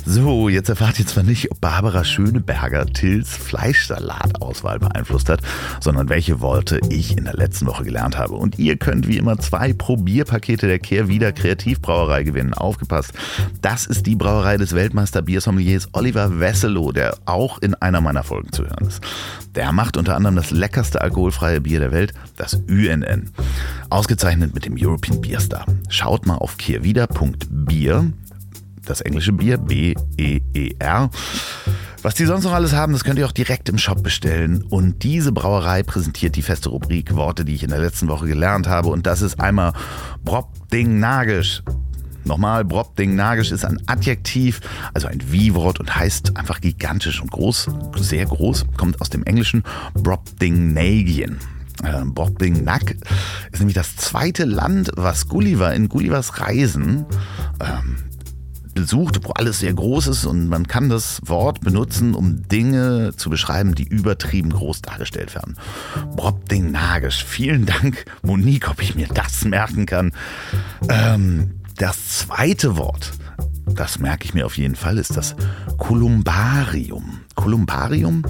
So, jetzt erfahrt ihr zwar nicht, ob Barbara Schöneberger Tills Fleischsalatauswahl beeinflusst hat, sondern welche Worte ich in der letzten Woche gelernt habe. Und ihr könnt wie immer zwei Probierpakete der Kehrwieder Kreativbrauerei gewinnen. Aufgepasst, das ist die Brauerei des Weltmeister Biersommeliers Oliver Wesselow, der auch in einer meiner Folgen zu hören ist. Der macht unter anderem das leckerste alkoholfreie Bier der Welt, das UNN. Ausgezeichnet mit dem European Beer Star. Schaut mal auf kehrwieder.bier das englische Bier, B-E-E-R. Was die sonst noch alles haben, das könnt ihr auch direkt im Shop bestellen. Und diese Brauerei präsentiert die feste Rubrik Worte, die ich in der letzten Woche gelernt habe. Und das ist einmal Brobdingnagisch. Nochmal, Brobdingnagisch ist ein Adjektiv, also ein Wie-Wort und heißt einfach gigantisch und groß, sehr groß, kommt aus dem Englischen Brobdingnagien. Äh, Brobdingnack ist nämlich das zweite Land, was Gulliver in Gullivers Reisen ähm, besucht, wo alles sehr groß ist und man kann das Wort benutzen, um Dinge zu beschreiben, die übertrieben groß dargestellt werden. Brobdingnagisch. Vielen Dank, Monique, ob ich mir das merken kann. Ähm, das zweite Wort, das merke ich mir auf jeden Fall, ist das Columbarium. Columbarium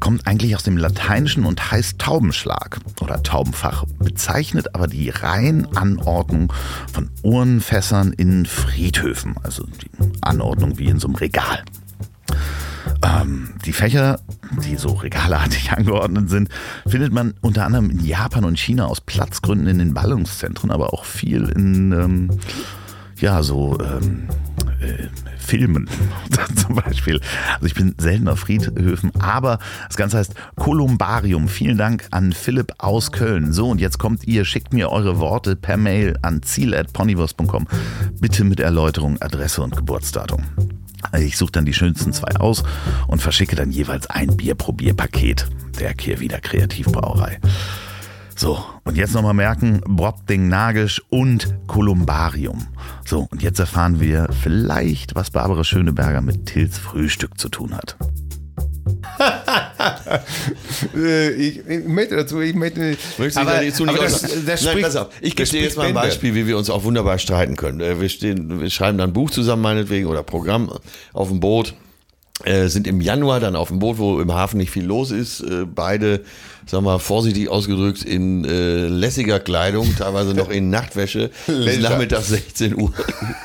kommt eigentlich aus dem Lateinischen und heißt Taubenschlag oder Taubenfach, bezeichnet aber die Reihenanordnung von Urnenfässern in Friedhöfen, also die Anordnung wie in so einem Regal. Ähm, die Fächer, die so regalartig angeordnet sind, findet man unter anderem in Japan und China aus Platzgründen in den Ballungszentren, aber auch viel in ähm, ja so ähm, äh, Filmen zum Beispiel. Also ich bin selten auf Friedhöfen, aber das Ganze heißt Kolumbarium. Vielen Dank an Philipp aus Köln. So, und jetzt kommt ihr, schickt mir eure Worte per Mail an ziel.ponywurst.com. Bitte mit Erläuterung, Adresse und Geburtsdatum. Ich suche dann die schönsten zwei aus und verschicke dann jeweils ein Bierprobierpaket der Kehrwieder Kreativbrauerei. So, und jetzt nochmal merken, Brobding Nagisch und Kolumbarium. So, und jetzt erfahren wir vielleicht, was Barbara Schöneberger mit Tills Frühstück zu tun hat. Äh, ich, ich, möchte dazu, ich möchte. Möchtest aber, da nicht zu nicht das, das Nein, pass auf. Ich gebe dir jetzt mal ein Beispiel, wie wir uns auch wunderbar streiten können. Äh, wir, stehen, wir schreiben dann ein Buch zusammen, meinetwegen, oder Programm auf dem Boot. Äh, sind im Januar dann auf dem Boot, wo im Hafen nicht viel los ist. Äh, beide, sagen wir mal vorsichtig ausgedrückt, in äh, lässiger Kleidung, teilweise noch in Nachtwäsche, bis nachmittags 16 Uhr.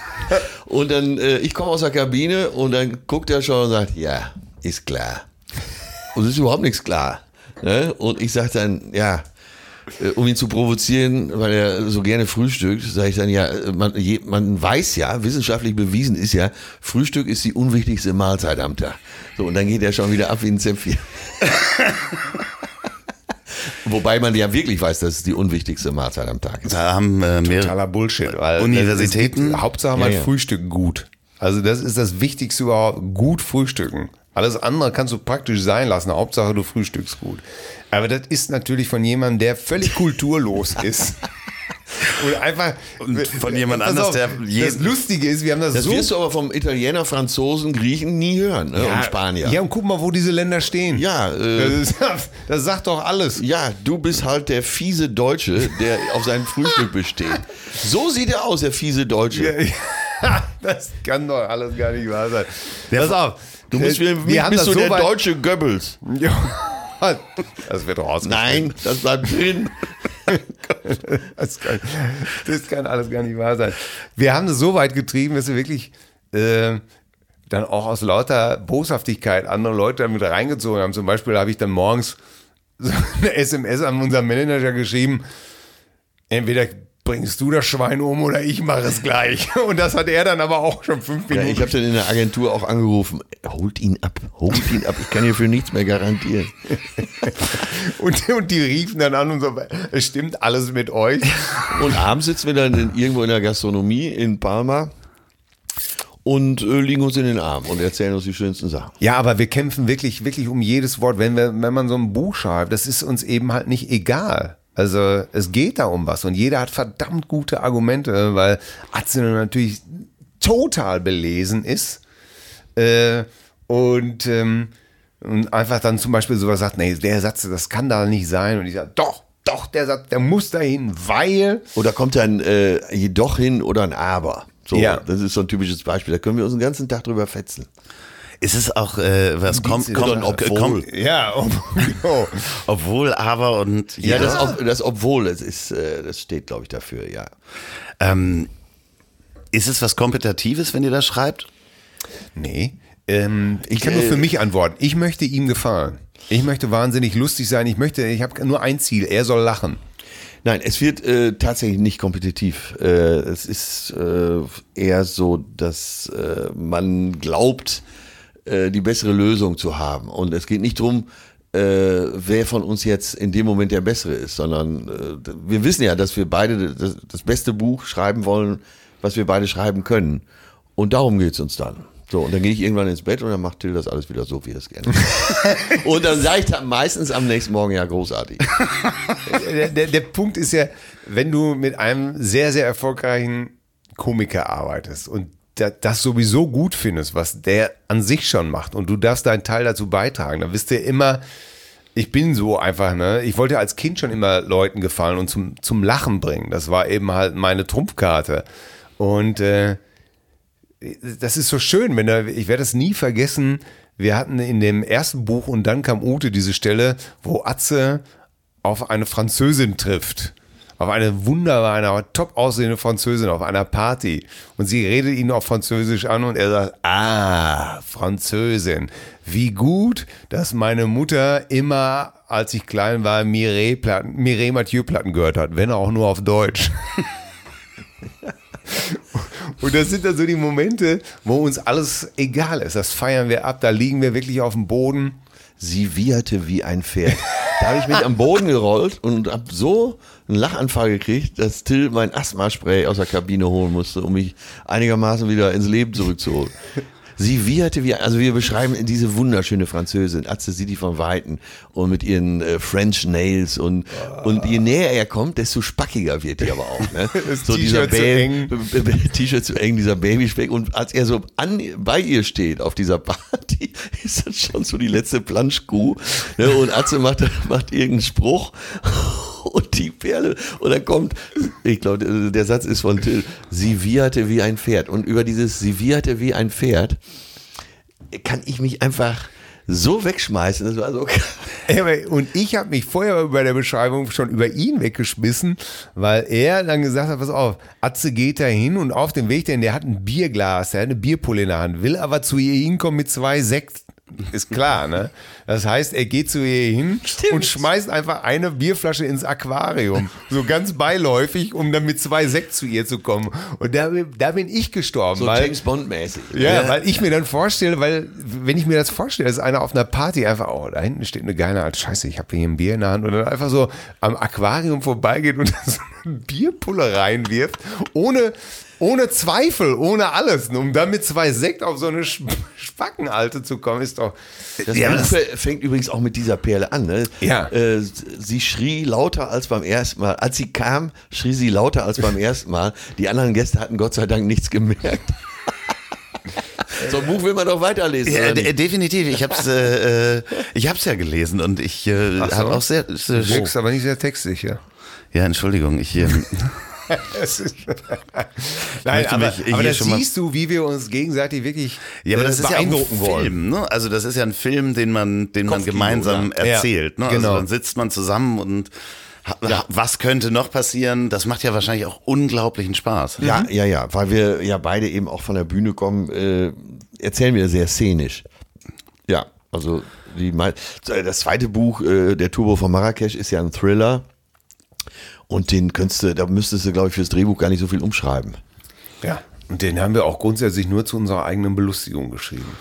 und dann, äh, ich komme aus der Kabine und dann guckt er schon und sagt, ja, ist klar. Und es ist überhaupt nichts klar. Ne? Und ich sage dann, ja, um ihn zu provozieren, weil er so gerne frühstückt, sage ich dann ja, man, je, man weiß ja, wissenschaftlich bewiesen ist ja, Frühstück ist die unwichtigste Mahlzeit am Tag. So, und dann geht er schon wieder ab wie ein Zäpfchen. Wobei man ja wirklich weiß, dass es die unwichtigste Mahlzeit am Tag ist. Da haben äh, Totaler Bullshit. Weil Universitäten. Hauptsache mal ja, ja. Frühstück gut. Also das ist das Wichtigste überhaupt, gut frühstücken. Alles andere kannst du praktisch sein lassen. Hauptsache, du frühstückst gut. Aber das ist natürlich von jemandem, der völlig kulturlos ist. Und einfach und von jemand anders, der Das Lustige ist, wir haben das, das so. Das wirst du aber vom Italiener, Franzosen, Griechen nie hören. Ne? Ja, und Spanier. Ja, und guck mal, wo diese Länder stehen. Ja, äh, das, das, sagt doch alles. Ja, du bist halt der fiese Deutsche, der auf seinem Frühstück besteht. So sieht er aus, der fiese Deutsche. Ja, ja, das kann doch alles gar nicht wahr sein. Pass auf. Du bist, wie, wir bist du so der deutsche Goebbels. Ja. Das wird rausgeschnitten. Nein, das bleibt drin. das, kann, das kann alles gar nicht wahr sein. Wir haben es so weit getrieben, dass wir wirklich äh, dann auch aus lauter Boshaftigkeit andere Leute damit reingezogen haben. Zum Beispiel habe ich dann morgens so eine SMS an unseren Manager geschrieben. Entweder bringst du das Schwein um oder ich mache es gleich. Und das hat er dann aber auch schon fünf Minuten. Ja, ich habe dann in der Agentur auch angerufen, holt ihn ab, holt ihn ab, ich kann hier für nichts mehr garantieren. und, und die riefen dann an und so, es stimmt alles mit euch. Und abends sitzen wir dann in, irgendwo in der Gastronomie in Palma und äh, liegen uns in den Armen und erzählen uns die schönsten Sachen. Ja, aber wir kämpfen wirklich, wirklich um jedes Wort. Wenn, wir, wenn man so ein Buch schreibt, das ist uns eben halt nicht egal. Also es geht da um was und jeder hat verdammt gute Argumente, weil Atze natürlich total belesen ist äh, und, ähm, und einfach dann zum Beispiel sowas sagt, nee, der Satz, das kann da nicht sein und ich sage, doch, doch, der Satz, der muss dahin, weil... Oder kommt dann äh, jedoch hin oder ein Aber. So, Ja. das ist so ein typisches Beispiel. Da können wir uns den ganzen Tag drüber fetzen. Ist es auch, äh, was kommt, kommt, Obwohl. kommt, Ja, oh, oh. obwohl, aber und Ja, das, ob, das obwohl, das ist, äh, das steht, glaube ich, dafür, ja. Ähm, ist es was Kompetitives, wenn ihr das schreibt? Nee. Ähm, ich kann nur äh, für mich antworten. Ich möchte ihm gefallen. Ich möchte wahnsinnig lustig sein. Ich möchte, ich habe nur ein Ziel. Er soll lachen. Nein, es wird äh, tatsächlich nicht kompetitiv. Äh, es ist äh, eher so, dass äh, man glaubt, äh, die bessere Lösung zu haben. Und es geht nicht drum, äh, wer von uns jetzt in dem Moment der Bessere ist, sondern äh, wir wissen ja, dass wir beide das, das beste Buch schreiben wollen, was wir beide schreiben können. Und darum geht's uns dann. So, und dann gehe ich irgendwann ins Bett und dann macht Till das alles wieder so, wie er es gerne. Und dann sage ich dann meistens am nächsten Morgen, ja, großartig. Der, der, der Punkt ist ja, wenn du mit einem sehr, sehr erfolgreichen Komiker arbeitest und das sowieso gut findest, was der an sich schon macht und du darfst deinen Teil dazu beitragen, dann wirst du immer, ich bin so einfach, ne? Ich wollte als Kind schon immer Leuten gefallen und zum, zum Lachen bringen. Das war eben halt meine Trumpfkarte. Und äh, das ist so schön, wenn er, ich werde es nie vergessen, wir hatten in dem ersten Buch und dann kam Ute diese Stelle, wo Atze auf eine Französin trifft. Auf eine wunderbare, eine top aussehende Französin auf einer Party. Und sie redet ihn auf Französisch an und er sagt, ah, Französin. Wie gut, dass meine Mutter immer, als ich klein war, Mireille, Platten, Mireille Mathieu Platten gehört hat, wenn auch nur auf Deutsch. Und das sind dann so die Momente, wo uns alles egal ist. Das feiern wir ab, da liegen wir wirklich auf dem Boden. Sie wieherte wie ein Pferd. Da habe ich mich am Boden gerollt und habe so einen Lachanfall gekriegt, dass Till mein Asthma-Spray aus der Kabine holen musste, um mich einigermaßen wieder ins Leben zurückzuholen. Sie wieherte wie, also wir beschreiben diese wunderschöne Französin, Atze sieht die von Weitem und mit ihren äh, French Nails und, und je näher er kommt, desto spackiger wird die aber auch. Ne? So dieser T-Shirt zu eng, dieser Babyspeck. Und als er so an, bei ihr steht auf dieser Party, ist das schon so die letzte Planschkuh. Ne? Und Atze macht, macht irgendeinen Spruch. Und die Perle, und dann kommt, ich glaube, der Satz ist von Till, sie wieherte wie ein Pferd. Und über dieses sie wieherte wie ein Pferd kann ich mich einfach so wegschmeißen. Das war so Und ich habe mich vorher bei der Beschreibung schon über ihn weggeschmissen, weil er dann gesagt hat, pass auf, Atze geht da hin und auf dem Weg, denn der hat ein Bierglas, der hat eine Bierpulle in der Hand, will aber zu ihr hinkommen mit zwei Sekt. Ist klar, ne? Das heißt, er geht zu ihr hin und schmeißt einfach eine Bierflasche ins Aquarium. So ganz beiläufig, um dann mit zwei Sekt zu ihr zu kommen. Und da, da bin ich gestorben. so weil, James Bond-mäßig. ja, weil ich mir dann vorstelle, weil, wenn ich mir das vorstelle, dass einer auf einer Party einfach, oh, da hinten steht eine geile Art Scheiße, ich habe hier ein Bier in der Hand und dann einfach so am Aquarium vorbeigeht und so eine Bierpulle reinwirft, ohne, ohne Zweifel, ohne alles, um dann mit zwei Sekt auf so eine Sp- Spackenalte zu kommen, ist doch, Das Ja, Buch das- fängt übrigens auch mit dieser Perle an. Ne? Ja. Äh, sie schrie lauter als beim ersten Mal. Als sie kam, schrie sie lauter als beim ersten Mal. Die anderen Gäste hatten Gott sei Dank nichts gemerkt. so ein Buch will man doch weiterlesen. Ja, oder de- nicht? definitiv. Ich hab's, äh, äh, ich hab's ja gelesen und ich äh, so. habe auch sehr. sehr aber nicht sehr textsicher. ja, Entschuldigung, ich ähm, Es Nein, aber, mich aber das siehst du, wie wir uns gegenseitig wirklich Ja, aber äh, das ist ja ein. Film, ne? Also das ist ja ein Film, den man, den man gemeinsam ja. erzählt. Ne? genau. Also dann sitzt man zusammen und ha- was könnte noch passieren? Das macht ja wahrscheinlich auch unglaublichen Spaß. Ja, ja, ja, weil wir ja beide eben auch von der Bühne kommen, äh, erzählen wir sehr szenisch. Ja, also die, das zweite Buch, äh, der Turbo von Marrakesch, ist ja ein Thriller. Und den könntest du, da müsstest du, glaube ich, fürs Drehbuch gar nicht so viel umschreiben. Ja. Und den haben wir auch grundsätzlich nur zu unserer eigenen Belustigung geschrieben.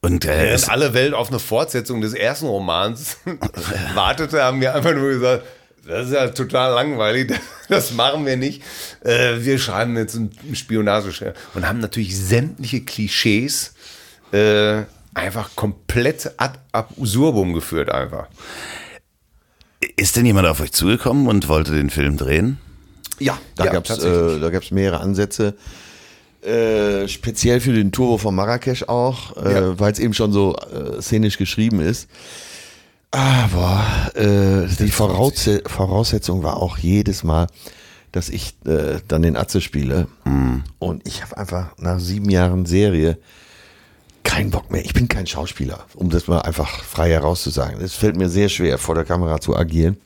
Und äh, es, alle Welt auf eine Fortsetzung des ersten Romans wartete, haben wir einfach nur gesagt, das ist ja total langweilig, das machen wir nicht. Äh, Wir schreiben jetzt ein Spionage und haben natürlich sämtliche Klischees äh, einfach komplett ad absurdum geführt einfach. Ist denn jemand auf euch zugekommen und wollte den Film drehen? Ja, da Ja, gab's tatsächlich. äh, da gab's mehrere Ansätze. Äh, speziell für den Turbo von Marrakesch auch, äh, Ja. weil es eben schon so äh, szenisch geschrieben ist. Aber äh, die Vorausse Voraussetzung war auch jedes Mal, dass ich äh, dann den Atze spiele. Und ich habe einfach nach sieben Jahren Serie keinen Bock mehr. Ich bin kein Schauspieler, um das mal einfach frei herauszusagen. Es fällt mir sehr schwer, vor der Kamera zu agieren.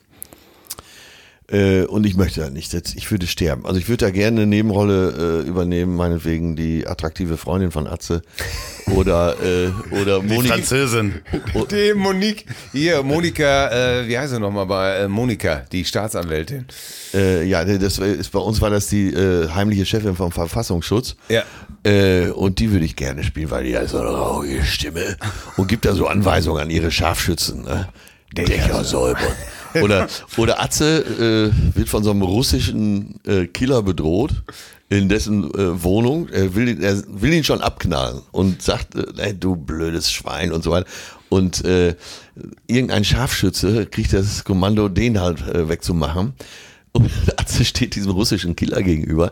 Äh, und ich möchte da nicht. Jetzt- Ich würde sterben. Also ich würde da gerne eine Nebenrolle äh, übernehmen, meinetwegen die attraktive Freundin von Atze. Oder, äh, oder Die Monika. Französin. Die Monique, hier, Monika, äh, wie heißt sie nochmal bei äh, Monika, die Staatsanwältin. Äh, ja, das ist, bei uns war das die äh, heimliche Chefin vom Verfassungsschutz. Ja. Äh, und die würde ich gerne spielen, weil die hat so eine rauige Stimme und gibt da so Anweisungen an ihre Scharfschützen. Ne? Dächer säubern. Oder, oder Atze äh, wird von so einem russischen äh, Killer bedroht in dessen äh, Wohnung. Er will, ihn, er will ihn schon abknallen und sagt, äh, du blödes Schwein und so weiter. Und äh, irgendein Scharfschütze kriegt das Kommando, den halt äh, wegzumachen. Und Atze steht diesem russischen Killer gegenüber.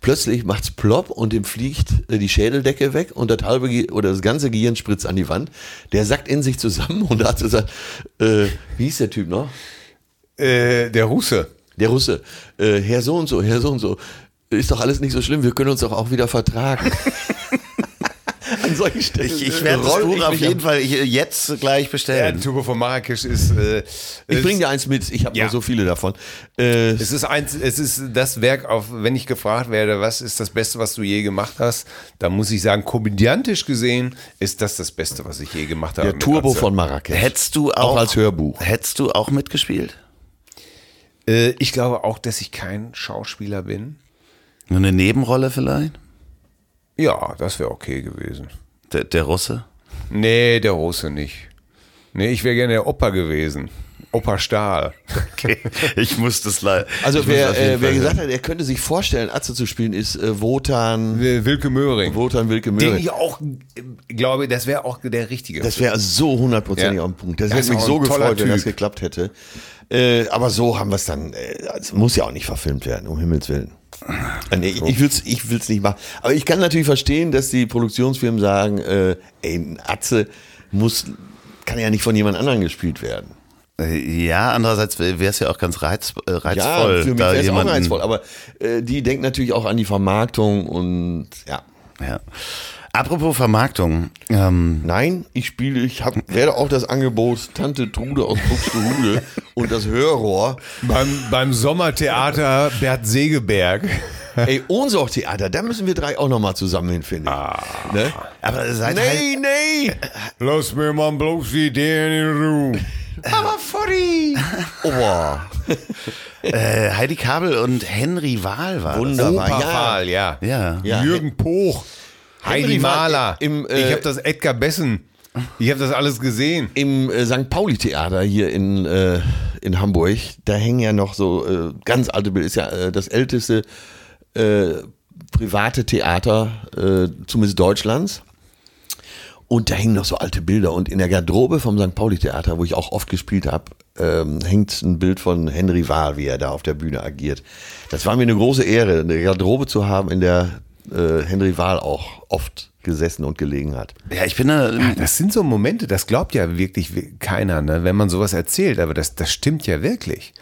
Plötzlich macht's plopp und ihm fliegt äh, die Schädeldecke weg und das halbe Ge oder das ganze Gehirn spritzt an die Wand. Der sackt in sich zusammen und Atze sagt, äh, wie hieß der Typ noch? Äh, der Russe. Der Russe, äh, Herr so und so, Herr so und so, ist doch alles nicht so schlimm, wir können uns doch auch wieder vertragen. An solchen Stellen. Ich, ich werde das Buch auf jeden Fall jetzt gleich Der bestellen. Turbo von Marrakesch ist. Äh, Ich bringe dir eins mit, ich habe Ja. so viele davon. Äh, Es ist eins, es ist das Werk, auf, wenn ich gefragt werde, was ist das Beste, was du je gemacht hast, dann muss ich sagen, komödiantisch gesehen ist das das Beste, was ich je gemacht habe. der Turbo Atze. von Marrakesch. Hättest du auch, Auch als Hörbuch. Hättest du auch mitgespielt? Äh, ich glaube auch, dass ich kein Schauspieler bin. Nur eine Nebenrolle vielleicht? Ja, das wäre okay gewesen. Der, der Russe? Nee, der Russe nicht. Nee, ich wäre gerne der Opa gewesen. Opa Stahl. Okay. Ich muss das leider. Also ich wer, äh, wer gesagt hat, er könnte sich vorstellen, Atze zu spielen, ist äh, Wotan, Wilke Möhring. Wotan Wilke Den Möhring. ich auch äh, glaube, das wäre auch der richtige. Das wäre so hundertprozentig Ja. auf den Punkt. Das, Das hätte ist mich so gefreut, wenn das Typ. geklappt hätte. Äh, aber so haben wir es dann. Äh, es muss ja auch nicht verfilmt werden, um Himmels Willen. Äh, nee, ich will's, ich will's nicht machen. Aber ich kann natürlich verstehen, dass die Produktionsfirmen sagen, äh, ey, ein Atze muss, kann ja nicht von jemand anderem gespielt werden. Ja, andererseits wäre es ja auch ganz reiz, äh, reizvoll. ja, für mich wäre es auch reizvoll. Aber äh, die denkt natürlich auch an die Vermarktung und ja. Ja. Apropos Vermarktung. Ähm, Nein, ich spiele, ich hab, werde auch das Angebot Tante Trude aus Buxtehude und das Hörrohr. beim, beim Sommertheater Bert Segeberg. Ey, Ohnsorg-Theater, da müssen wir drei auch nochmal zusammen hinfinden. Ne? aber seid halt, Nee, nee! Lass mir mal bloß die Ideen in Ruhe. Aber Foddy! Oh, äh, Heidi Kabel und Henry Wahl war Wunderbar. Opa ja. Fahl, ja. das. Ja. Ja. Jürgen Poch. Heidi Henry Mahler. im, äh, ich habe das Edgar Bessen. Ich habe das alles gesehen. Im äh, St. Pauli-Theater hier in, äh, in Hamburg, da hängen ja noch so äh, ganz alte Bilder, ist ja äh, das älteste äh, private Theater, äh, zumindest Deutschlands. Und da hängen noch so alte Bilder. Und in der Garderobe vom St. Pauli-Theater, wo ich auch oft gespielt habe, ähm, hängt ein Bild von Henry Wahl, wie er da auf der Bühne agiert. Das war mir eine große Ehre, eine Garderobe zu haben, in der äh, Henry Wahl auch oft gesessen und gelegen hat. ja, ich bin da. Ja, das sind so Momente, das glaubt ja wirklich keiner, ne, wenn man sowas erzählt, aber das, das stimmt ja wirklich.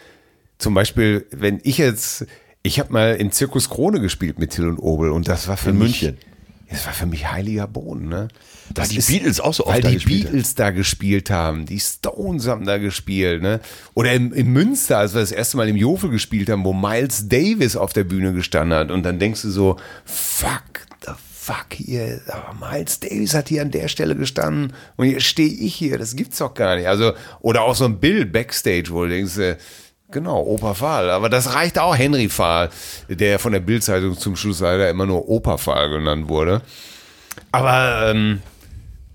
Zum Beispiel, wenn ich jetzt, ich habe mal im Zirkus Krone gespielt mit Till und Obel und das war für In mich, München. Das war für mich heiliger Boden, ne? Das die Beatles auch so oft weil da die gespielt haben. Beatles da gespielt haben, die Stones haben da gespielt, ne? Oder im, in Münster, als wir das erste Mal im Jofel gespielt haben, wo Miles Davis auf der Bühne gestanden hat und dann denkst du so, fuck the fuck hier, aber Miles Davis hat hier an der Stelle gestanden und jetzt stehe ich hier, das gibt's doch gar nicht. Also oder auch so ein Bild backstage, wo du denkst, äh, Genau, Opa Fahl. Aber das reicht auch Henry Fahl, der von der Bildzeitung zum Schluss leider immer nur Opa Fahl genannt wurde. Aber ähm,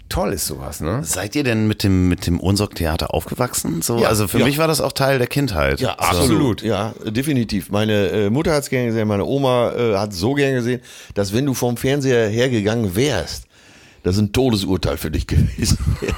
toll ist sowas, ne? Seid ihr denn mit dem, mit dem Ohnsorg-Theater aufgewachsen? So, Ja, also für ja. mich war das auch Teil der Kindheit. Ja, so. absolut. Ja, definitiv. Meine äh, Mutter hat es gern gesehen, meine Oma äh, hat so gern gesehen, dass wenn du vom Fernseher hergegangen wärst, das ein Todesurteil für dich gewesen wäre.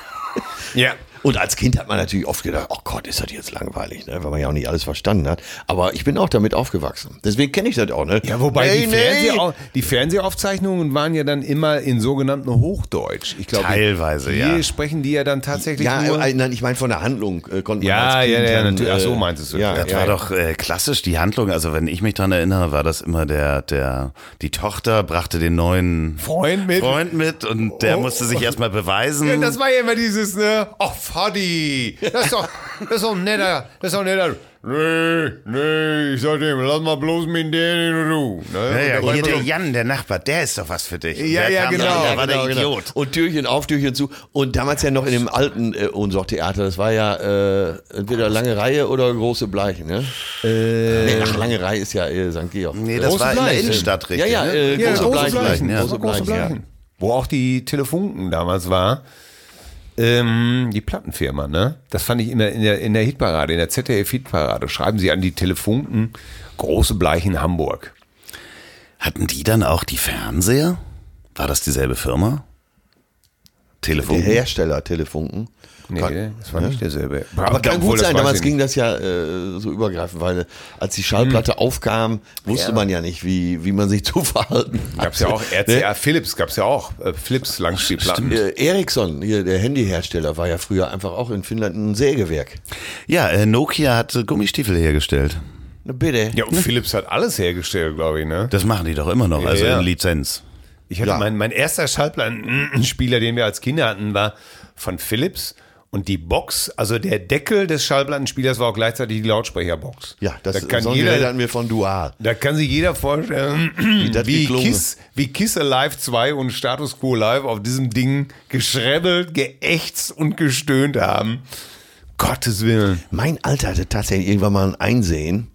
Ja. Und als Kind hat man natürlich oft gedacht, oh Gott, ist das jetzt langweilig, ne? weil man ja auch nicht alles verstanden hat. Aber ich bin auch damit aufgewachsen. Deswegen kenne ich das auch. Ne? Ja, wobei Nee, die, nee. Fernsehau die Fernsehaufzeichnungen waren ja dann immer in sogenannten Hochdeutsch. Ich glaube, Teilweise, hier ja. sprechen die ja dann tatsächlich Ja, nur. äh, nein, ich meine von der Handlung äh, konnte man Ja, als Kind ja, ja, dann, natürlich. Ach so, äh, meintest du. Ja, Das ja, war ja. doch äh, klassisch die Handlung. Also wenn ich mich dran erinnere, war das immer der, der, die Tochter brachte den neuen Freund mit. Freund mit und der Oh. musste sich erstmal beweisen. Ja, das war ja immer dieses, ne? Ach, Fadi, das ist doch, das ist doch ein netter, das ist doch ein netter. Nee, nee, ich sag dem, lass mal bloß mit denen du. Ne? ja, Und ja, der war hier der Jan, der Nachbar, der ist doch was für dich. Ja, der ja, genau. dann, Der Ja, war der Genau, genau. Idiot. Und Türchen auf, Türchen zu. Und damals ja noch in dem alten äh, Ohnsorg-Theater, das war ja äh, entweder lange Reihe oder große Bleichen, ne? Äh, nee, ach, lange Reihe ist ja äh, St. Georg. Nee, das Große war in der Bleichen. Innenstadt, ja, richtig. ja, ne? äh, Ja, große, große Bleichen. Bleichen, ja. große, Bleichen, ja. Bleichen. Wo auch die Telefunken damals war. Ähm, die Plattenfirma, ne? Das fand ich in der, in der, in der Hitparade, in der ZDF-Hitparade. Schreiben Sie an die Telefunken, große Bleichen Hamburg. Hatten die dann auch die Fernseher? War das dieselbe Firma? Telefon? Der Hersteller Telefunken. Nee, das war nicht derselbe. Aber kann Obwohl, gut sein, damals ging das ja äh, so übergreifend, weil als die Schallplatte aufkam, wusste Ja. man ja nicht, wie, wie man sich zu verhalten hat. Gab's ja auch RCA Philips, gab's ja auch. Äh, Philips Langspielplatten. Äh, Ericsson, hier der Handyhersteller, war ja früher einfach auch in Finnland ein Sägewerk. Ja, äh, Nokia hat äh, Gummistiefel hergestellt. Na bitte. Ja, und Philips hat alles hergestellt, glaube ich, ne? Das machen die doch immer noch, also Ja. in Lizenz. Ich hatte Ja. mein, mein erster Schallplattenspieler, den wir als Kinder hatten, war von Philips. Und die Box, also der Deckel des Schallplattenspielers war auch gleichzeitig die Lautsprecherbox. Ja, das da kann so jeder, hatten wir von Dual. da kann sich jeder vorstellen, wie, geklungen Kiss, wie Kiss Alive 2 und Status Quo Live auf diesem Ding geschrebbelt, geächtzt und gestöhnt haben. Gottes Willen. Mein Alter hatte tatsächlich irgendwann mal ein Einsehen,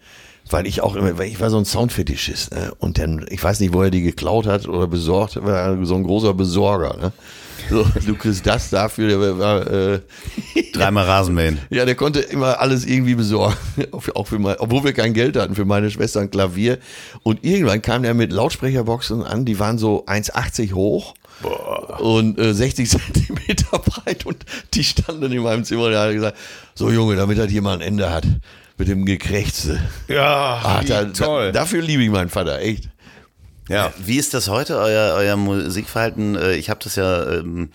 weil ich auch immer, weil ich war so ein Soundfetischist, ne? Und dann, ich weiß nicht, wo er die geklaut hat oder besorgt, war so ein großer Besorger, ne? So, du kriegst das dafür, der war, äh, Dreimal Rasenmähen. ja, der konnte immer alles irgendwie besorgen, auch für, mein, obwohl wir kein Geld hatten für meine Schwester ein Klavier. Und irgendwann kam der mit Lautsprecherboxen an, die waren so 1,80 hoch. Und äh, 60 Zentimeter breit und die standen in meinem Zimmer und er hat gesagt, so Junge, damit das hier mal ein Ende hat mit dem Gekrächze. Ja, wie da, toll. Da, dafür liebe ich meinen Vater, echt. Ja. Wie ist das heute, euer, euer Musikverhalten? Äh, Ich habe das ja ähm,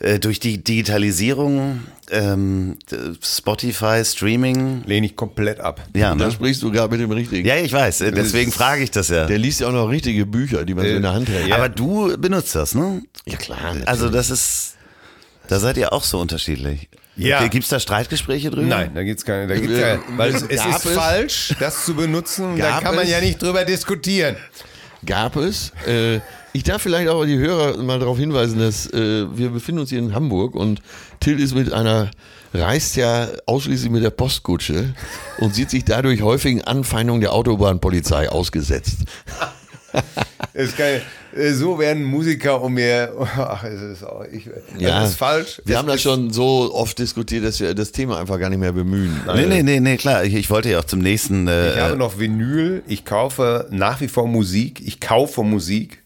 äh, durch die Digitalisierung, ähm, Spotify, Streaming. Lehne ich komplett ab. Ja, Da ne? sprichst du gerade mit dem Richtigen. ja, ich weiß, äh, deswegen frage ich das ja. Der liest ja auch noch richtige Bücher, die man so in der Hand hält. Aber du benutzt das, ne? ja klar. Also das ist, da seid ihr auch so unterschiedlich. Ja. Okay, Gibt es da Streitgespräche drüber? Nein, da gibt's keine, da gibt's keine, weil es, es Gab ist es? falsch, das zu benutzen und da Gab kann man es? ja nicht drüber diskutieren. gab es. Äh, ich darf vielleicht auch die Hörer mal darauf hinweisen, dass äh, wir befinden uns hier in Hamburg und Till ist mit einer, reist ja ausschließlich mit der Postkutsche und sieht sich dadurch häufigen Anfeindungen der Autobahnpolizei ausgesetzt. Es ist geil. Äh, So werden Musiker um mir. Ach, es ist auch. Ich, das ist falsch. Wir es haben das schon so oft diskutiert, dass wir das Thema einfach gar nicht mehr bemühen. Nee, nee, nee, nee, klar. Ich, ich wollte ja auch zum nächsten. Äh, Ich habe noch Vinyl. Ich kaufe nach wie vor Musik. Ich kaufe Musik.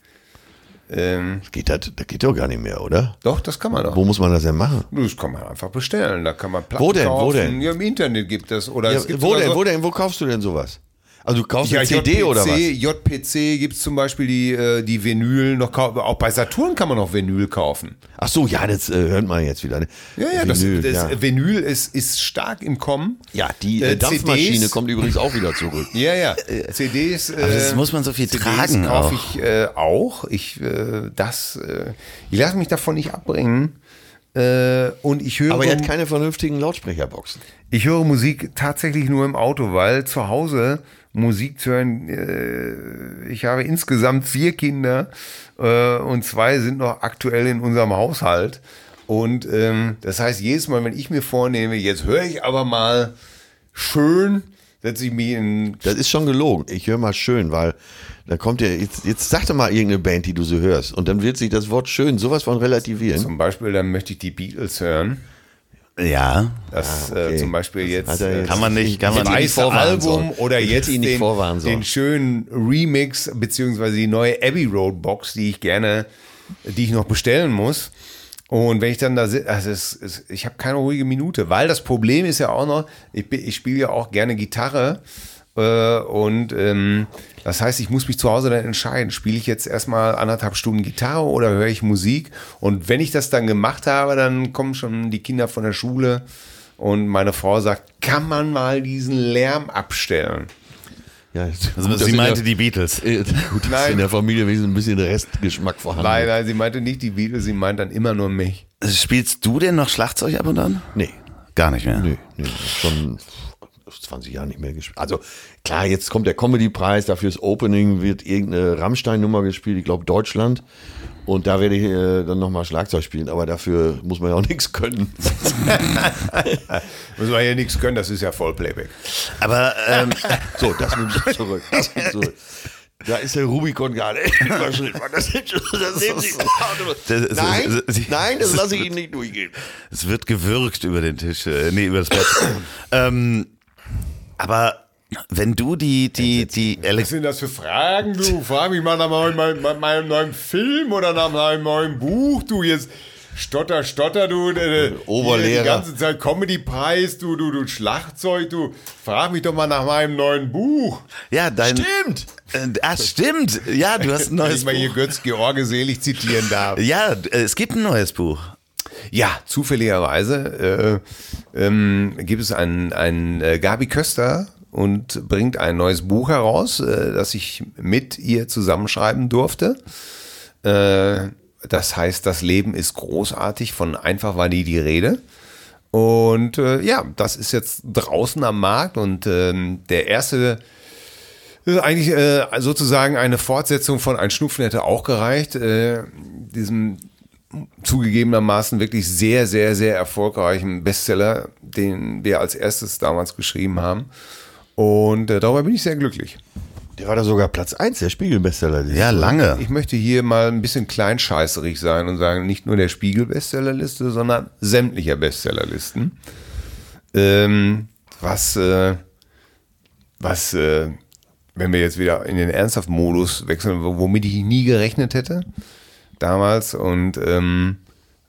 Ähm, Geht das, das geht doch gar nicht mehr, oder? doch, das kann man doch. Wo muss man das denn machen? Das kann man einfach bestellen. Da kann man Platten Wo denn? kaufen. Wo denn? Ja, im Internet gibt es. Oder Ja, es gibt wo denn? so- Wo denn? Wo kaufst du denn sowas? Also du kaufst Ja, eine CD JPC, oder was? JPC gibt es zum Beispiel die, äh, die Vinyl noch kaufen. Auch bei Saturn kann man noch Vinyl kaufen. Ach so, ja, das äh, hört man jetzt wieder. ne? Ja, ja, das, Vinyl, das ja. Vinyl ist, ist stark im Kommen. ja, die äh, Äh, Dampfmaschine CDs. kommt übrigens auch wieder zurück. Ja, ja. CDs. Äh, Aber das muss man so viel CDs tragen kaufe ich äh, auch. Ich, äh, das, äh, ich lasse mich davon nicht abbringen. Äh, und ich höre, Aber er hat keine vernünftigen Lautsprecherboxen. ich höre Musik tatsächlich nur im Auto, weil zu Hause Musik zu hören, äh, ich habe insgesamt vier Kinder äh, und zwei sind noch aktuell in unserem Haushalt. Und ähm, das heißt, jedes Mal, wenn ich mir vornehme, jetzt höre ich aber mal schön, setze ich mich in Das ist schon gelogen. Ich höre mal schön, weil da kommt ja, jetzt, jetzt sag doch mal irgendeine Band, die du so hörst. Und dann wird sich das Wort schön sowas von relativieren. Zum Beispiel, dann möchte ich die Beatles hören. Ja, Das Ah, okay. äh, zum Beispiel jetzt, äh, jetzt- kann man nicht, kann man nicht. vorwarnen Album sollen. oder Ich jetzt ihn nicht den, den schönen Remix beziehungsweise die neue Abbey Road Box, die ich gerne, die ich noch bestellen muss. Und wenn ich dann da sitze, also es, es, ich habe keine ruhige Minute, weil das Problem ist ja auch noch, ich, bin- ich spiele ja auch gerne Gitarre äh, und ähm, das heißt, ich muss mich zu Hause dann entscheiden, spiele ich jetzt erstmal anderthalb Stunden Gitarre oder höre ich Musik? Und wenn ich das dann gemacht habe, dann kommen schon die Kinder von der Schule und meine Frau sagt, kann man mal diesen Lärm abstellen? Ja, Also gut, sie in meinte der, die Beatles. äh, gut, dass in der Familie wenigstens ein bisschen Restgeschmack vorhanden Nein, ist. nein, sie meinte nicht die Beatles, sie meint dann immer nur mich. Spielst du denn noch Schlagzeug ab und an? Nee, Gar nicht mehr. nee, nee, schon 20 Jahre nicht mehr gespielt. Also klar, jetzt kommt der Comedy-Preis, dafür das Opening wird irgendeine Rammstein-Nummer gespielt, ich glaube Deutschland. Und da werde ich äh, dann nochmal Schlagzeug spielen, aber dafür muss man ja auch nichts können. Muss man ja nichts können, das ist ja Vollplayback. Aber ähm, So, das nimmt sich zurück. Das nimmt zurück. Da ist der Rubikon gerade überschritten. Das, das nein, das lasse ich Ihnen nicht durchgehen. es wird gewürgt über den Tisch, äh, nee, über das Bett. ähm, aber wenn du die, die, die Was sind das für Fragen, du? Frag mich mal nach meinem, meinem, meinem neuen Film oder nach meinem neuen Buch, du jetzt. Stotter, Stotter, du. Äh, Oberlehrer. Die ganze Zeit Comedy-Preis, du, du, du Schlagzeug, du. Frag mich doch mal nach meinem neuen Buch. Ja, dein. Stimmt. Äh, ah, stimmt. Ja, du hast ein Wenn neues ich mal hier Buch. Götz George selig zitieren darf. Ja, äh, es gibt ein neues Buch. Ja, zufälligerweise äh, ähm, gibt es einen, einen äh, Gabi Köster und bringt ein neues Buch heraus, äh, das ich mit ihr zusammenschreiben durfte. Äh, das heißt, das Leben ist großartig, von einfach war nie die Rede. Und äh, ja, das ist jetzt draußen am Markt und ähm, der erste das ist eigentlich äh, sozusagen eine Fortsetzung von Ein Schnupfen hätte auch gereicht. Äh, diesem zugegebenermaßen wirklich sehr, sehr, sehr erfolgreichen Bestseller, den wir als erstes damals geschrieben haben. Und äh, darüber bin ich sehr glücklich. Der war da sogar Platz 1, der Spiegel-Bestseller. Ja, lange. Ich möchte hier mal ein bisschen kleinscheißerig sein und sagen, nicht nur der Spiegel-Bestsellerliste, sondern sämtlicher Bestsellerlisten. Ähm, was, äh, was, äh, wenn wir jetzt wieder in den ernsthaften Modus wechseln, wo- womit ich nie gerechnet hätte damals und ähm,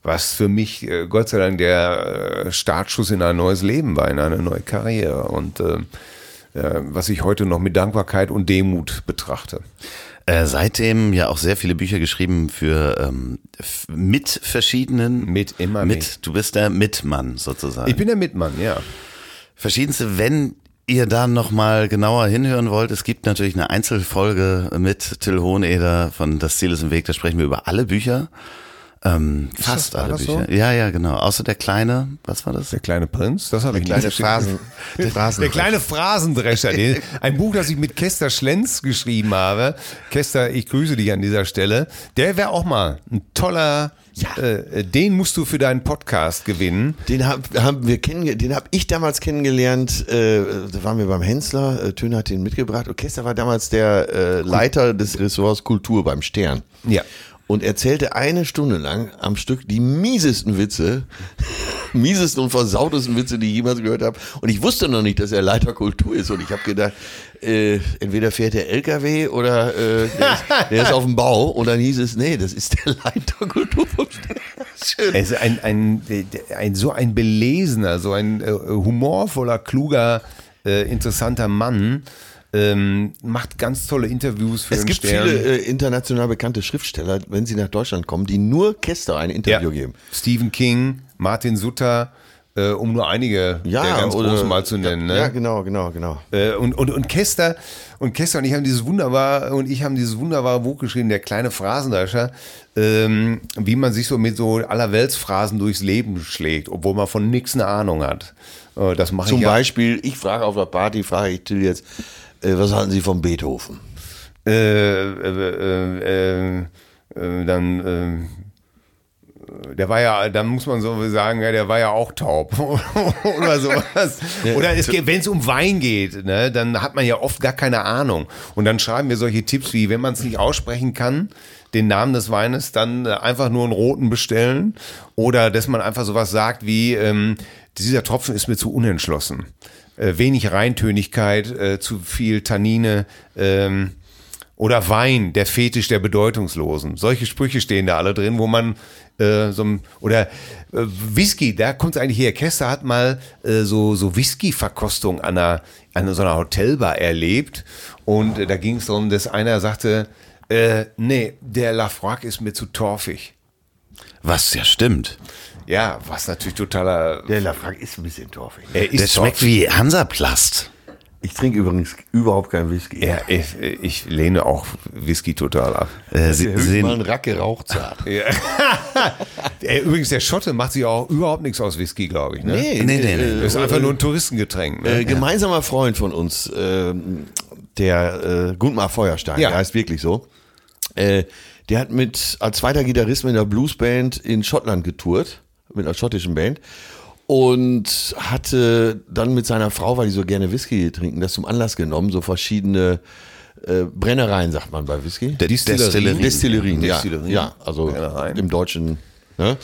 was für mich äh, Gott sei Dank der äh, Startschuss in ein neues Leben war, in eine neue Karriere und äh, was ich heute noch mit Dankbarkeit und Demut betrachte. Äh, seitdem ja auch sehr viele Bücher geschrieben für ähm, mit verschiedenen. Mit immer mit. mit. Du bist der Mitmann sozusagen. Ich bin der Mitmann, ja. Verschiedenste, wenn ihr da nochmal genauer hinhören wollt, es gibt natürlich eine Einzelfolge mit Till Hoheneder von Das Ziel ist im Weg, da sprechen wir über alle Bücher. Ähm, fast das- alle Bücher. so? Ja, ja, genau. Außer der kleine, was war das? Der kleine Prinz, das habe ich Kleine nicht Phrasen. Der, der kleine Phrasendrescher, den, ein Buch, das ich mit Kester Schlenz geschrieben habe. Kester, ich grüße dich an dieser Stelle. Der wäre auch mal ein toller, äh, den musst du für deinen Podcast gewinnen. Den hab, haben wir kennenge den habe ich damals kennengelernt. Äh, da waren wir beim Hensler. Äh, Töne hat den mitgebracht. Orchester war damals der äh, Leiter des Ressorts Kultur beim Stern. Ja. Und erzählte eine Stunde lang am Stück die miesesten Witze, miesesten und versautesten Witze, die ich jemals gehört habe. Und ich wusste noch nicht, dass er Leiter Kultur ist. Und ich habe gedacht, äh, entweder fährt der LKW oder äh, der, ist, der ist auf dem Bau. Und dann hieß es, nee, das ist der Leiter Kultur vom. Schön. Er ist ein, ein, ein, so ein belesener, so ein äh, humorvoller, kluger, äh, interessanter Mann. Ähm, macht ganz tolle Interviews für Es den gibt Stern. viele äh, international bekannte Schriftsteller, wenn sie nach Deutschland kommen, die nur Kester ein Interview geben. Stephen King, Martin Sutter, äh, um nur einige der ganz großen mal zu nennen. Ja, Ne? ja, genau, genau, genau. Äh, und, und, und Kester und Kester und ich haben dieses wunderbare und ich haben dieses wunderbare Buch geschrieben, der kleine Phrasendrescher, ähm, wie man sich so mit so allerweltsphrasen durchs Leben schlägt, obwohl man von nichts eine Ahnung hat. Äh, das mache Zum ich ja. Beispiel, ich frage auf der Party, frage ich Till jetzt, was halten Sie von Beethoven? Äh, äh, äh, äh, äh, dann äh, der war ja, dann muss man so sagen, ja, der war ja auch taub oder sowas. Oder wenn es um Wein geht, ne, dann hat man ja oft gar keine Ahnung. Und dann schreiben wir solche Tipps wie, wenn man es nicht aussprechen kann, den Namen des Weines, dann äh, einfach nur einen roten bestellen. Oder dass man einfach sowas sagt wie, ähm, dieser Tropfen ist mir zu unentschlossen. Äh, wenig Reintönigkeit, äh, zu viel Tannine. Ähm, Oder Wein, der Fetisch der Bedeutungslosen. Solche Sprüche stehen da alle drin, wo man äh, so ein- oder äh, Whisky, da kommt es eigentlich her. Kester hat mal äh, so, so Whisky-Verkostung an einer, an so einer Hotelbar erlebt und da ging es darum, dass einer sagte, nee, der Lafroig ist mir zu torfig. Was ja stimmt. Ja, was natürlich totaler. Der Lafranc ist ein bisschen torfig. Er ist Der schmeckt wie Hansaplast. Ich trinke übrigens überhaupt keinen Whisky. Ja, ich, ich lehne auch Whisky total ab. Äh, Sie, sehen, mal ein Rack geraucht hat. Ja. Übrigens, der Schotte macht sich auch überhaupt nichts aus Whisky, glaube ich. Ne? nee, nee, nee. Das ist einfach nur ein Touristengetränk. Ne? Äh, gemeinsamer Freund von uns, ähm, der äh, Gundmar Feuerstein, Ja. der heißt wirklich so. Äh, der hat mit als zweiter Gitarrist mit einer Bluesband in Schottland getourt, mit einer schottischen Band. Und hatte dann mit seiner Frau, weil die so gerne Whisky trinken, das zum Anlass genommen, so verschiedene äh, Brennereien, sagt man bei Whisky. Der Destillerien. Destillerien, ja. Destillerien. Ja, also Brennereien. im Deutschen. Ne?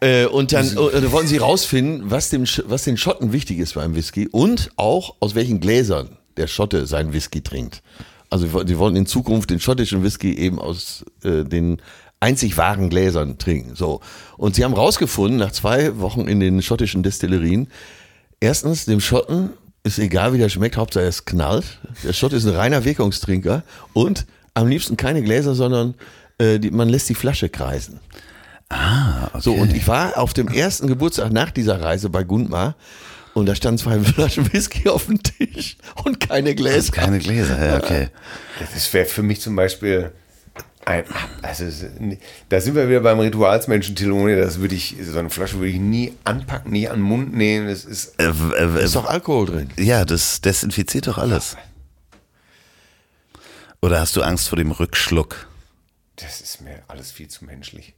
äh, und dann äh, da wollten sie rausfinden, was, dem, was den Schotten wichtig ist beim Whisky und auch aus welchen Gläsern der Schotte seinen Whisky trinkt. Also sie wollten in Zukunft den schottischen Whisky eben aus äh, den einzig wahren Gläsern trinken. So. Und sie haben rausgefunden, nach zwei Wochen in den schottischen Destillerien, erstens, dem Schotten ist egal, wie der schmeckt, Hauptsache es knallt. Der Schott ist ein reiner Wirkungstrinker und am liebsten keine Gläser, sondern äh, die, man lässt die Flasche kreisen. ah, okay. So, und ich war auf dem ersten Geburtstag nach dieser Reise bei Gundmar und da standen zwei Flaschen Whisky auf dem Tisch und keine Gläser. Keine Gläser, ja, okay. Das wäre für mich zum Beispiel ein, also es- da sind wir wieder beim Ritualsmenschen Telone, das würde ich, so eine Flasche würde ich nie anpacken, nie an den Mund nehmen. Das ist, Äh, äh, ist doch Alkohol drin. ja, das desinfiziert doch alles. Oder hast du Angst vor dem Rückschluck? das ist mir alles viel zu menschlich.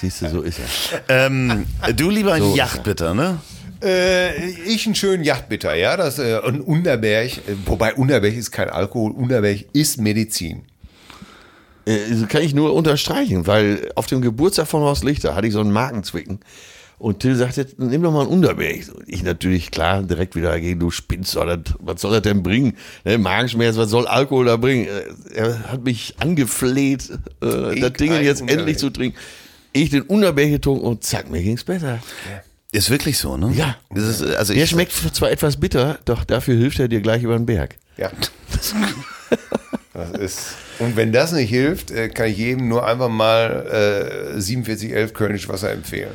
Siehst du, so ist er. Ähm, du lieber ein So Yachtbitter, ne? Äh, ich einen schönen Yachtbitter, ja, das äh, ein Unterberg, äh, wobei Unterberg ist kein Alkohol, Unterberg ist Medizin. Äh, das kann ich nur unterstreichen, weil auf dem Geburtstag von Horst Lichter hatte ich so einen Markenzwicken. Und Till sagte, nimm doch mal einen Unterberg. So, Ich natürlich, klar, direkt wieder dagegen, du spinnst, das, was soll das denn bringen? Ne, Magenschmerz, was soll Alkohol da bringen? Äh, Er hat mich angefleht, äh, das Ding jetzt Unterberg. endlich zu trinken. Ich den Unterberg getrunken und zack, mir ging's besser. Ist wirklich so, ne? Ja. Das ist, also Der schmeckt zwar etwas bitter, doch dafür hilft er dir gleich über den Berg. Ja. Das ist, und wenn das nicht hilft, äh, kann ich jedem nur einfach mal äh, 4711 Kölnisch Wasser empfehlen.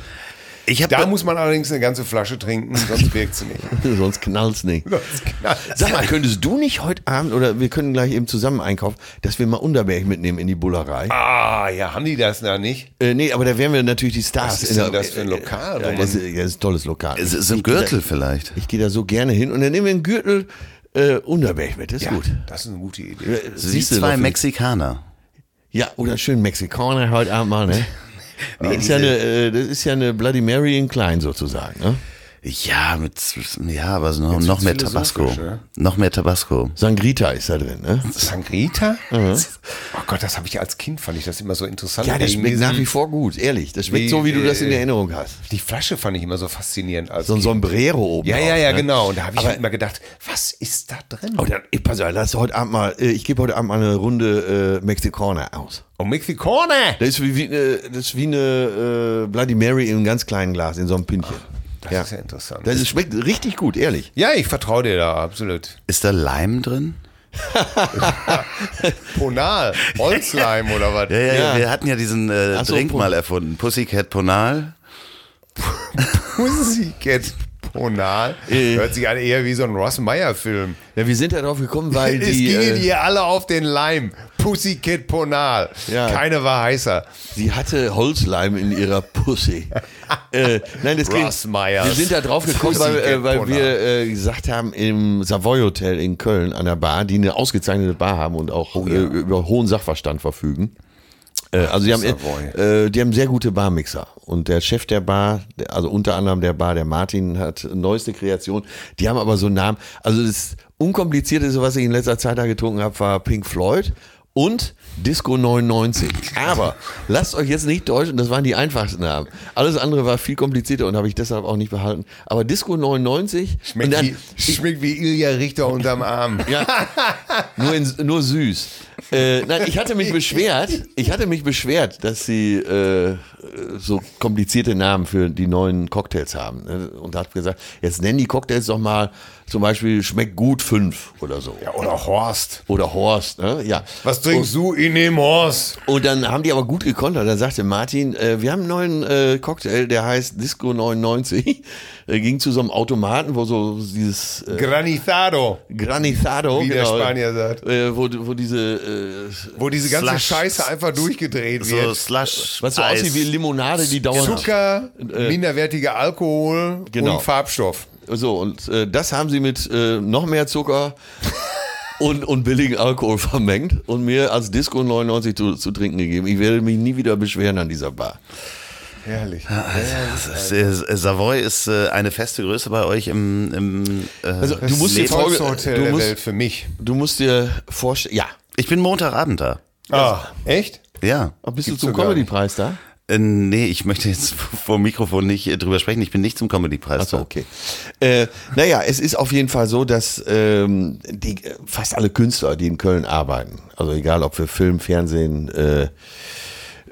ich habe Da muss man allerdings eine ganze Flasche trinken, sonst wirkt sie nicht. Sonst knallt's nicht. Sonst knallt's. Sag mal, könntest du nicht heute Abend, oder wir können gleich eben zusammen einkaufen, dass wir mal Unterberg mitnehmen in die Bullerei? Ah, ja, haben die das da nicht? Äh, nee, aber da wären wir natürlich die Stars. Was ist in der- denn das für ein Lokal, Ja, das, ist, das ist ein tolles Lokal. es ist im geh Gürtel Da, vielleicht. ich gehe da so gerne hin und dann nehmen wir einen Gürtel äh, Unterberg mit. Das ist Ja, gut. das ist eine gute Idee. Äh, Sie siehst du zwei Mexikaner. Ja, oder schön Mexikaner heute Abend mal, ne? das, ist ja eine, äh, das ist ja eine Bloody Mary in klein sozusagen, ne? Ja, mit, ja, aber so noch, noch mehr Tabasco. Noch mehr Tabasco. Sangrita ist da drin, ne? Sangrita? Oh Gott, das habe ich als Kind, fand ich das immer so interessant. Ja, das schmeckt nach wie vor gut, ehrlich. Das schmeckt Wie, so, wie du das in äh, Erinnerung hast. Die Flasche fand ich immer so faszinierend. Als So ein Kind. Sombrero oben Ja, ja, ja, ne? genau. Und da habe ich halt immer gedacht, was ist da drin? Oh, dann, ich, pass auf, lass heute Abend mal, äh, ich gebe heute Abend mal eine Runde äh, Mexikaner aus. Oh, Mexikaner! Das ist wie, wie, eine, das ist wie eine äh, Bloody Mary in einem ganz kleinen Glas, in so einem Pinchen. Das Ja. ist ja interessant. Das schmeckt richtig gut, ehrlich. ja, ich vertraue dir da, absolut. Ist da Leim drin? Ponal, Holzleim oder was? Ja, ja, ja. Wir hatten ja diesen äh, so, Drink mal erfunden. Pussycat Ponal. Pussycat Ponal. Äh. Hört sich an eher wie so ein Ross Meyer-Film. Ja, wir sind da drauf gekommen, weil Es die, gingen äh, hier alle auf den Leim. Pussycat Ponal. Ja. Keine war heißer. sie hatte Holzleim in ihrer Pussy. äh, nein, das ging, Russ Myers. Wir sind da drauf gekommen, weil, äh, weil wir äh, gesagt haben, im Savoy Hotel in Köln an der Bar, die eine ausgezeichnete Bar haben und auch Oh äh, über hohen Sachverstand verfügen. Äh, also die haben, äh, die haben sehr gute Barmixer. Und der Chef der Bar, also unter anderem der Bar, der Martin, hat neueste Kreation. Die haben aber so einen Namen. Also das Unkomplizierteste, was ich in letzter Zeit da getrunken habe, war Pink Floyd und Disco 99. Aber lasst euch jetzt nicht täuschen, das waren die einfachsten Namen. Alles andere war viel komplizierter und habe ich deshalb auch nicht behalten. Aber Disco 99 Schmeckt, dann, wie, schmeckt wie Ilja Richter unterm Arm. ja, nur, in, nur süß. Äh, nein, ich hatte mich beschwert, ich hatte mich beschwert, dass sie äh, so komplizierte Namen für die neuen Cocktails haben. ne? Und hat gesagt, jetzt nennen die Cocktails doch mal zum Beispiel schmeckt gut fünf oder so. Ja, oder Horst. Oder Horst, ne? Ja. Was trinkst du in dem Horst? Und dann haben die aber gut gekontert. Dann sagte Martin, äh, wir haben einen neuen äh, Cocktail, der heißt Disco 99. Er ging zu so einem Automaten, wo so dieses äh, Granizado. Granizado, Wie der Spanier sagt. Äh, wo, wo diese, äh, Wo diese ganze Slush. Scheiße einfach durchgedreht So wird. Slush. was so Eis. aussieht wie Limonade, die dauert. Zucker, minderwertiger Alkohol Genau. und Farbstoff. So, und äh, das haben sie mit äh, noch mehr Zucker und, und billigen Alkohol vermengt und mir als Disco 99 zu, zu trinken gegeben. Ich werde mich nie wieder beschweren an dieser Bar. Herrlich. Das ist, äh, Savoy ist äh, eine feste Größe bei euch im, im äh, Also, du musst dir Hotel du musst, für mich. du musst dir vorstellen, ja, Ich bin Montagabend da. Ah, echt? Ja. Aber bist Gibt's du zum Comedy-Preis da? Äh, nee, ich möchte jetzt vor dem Mikrofon nicht äh, drüber sprechen. Ich bin nicht zum Comedy-Preis Achso, da. okay. Äh, naja, es ist auf jeden Fall so, dass ähm, die, äh, fast alle Künstler, die in Köln arbeiten, also egal ob für Film, Fernsehen, äh,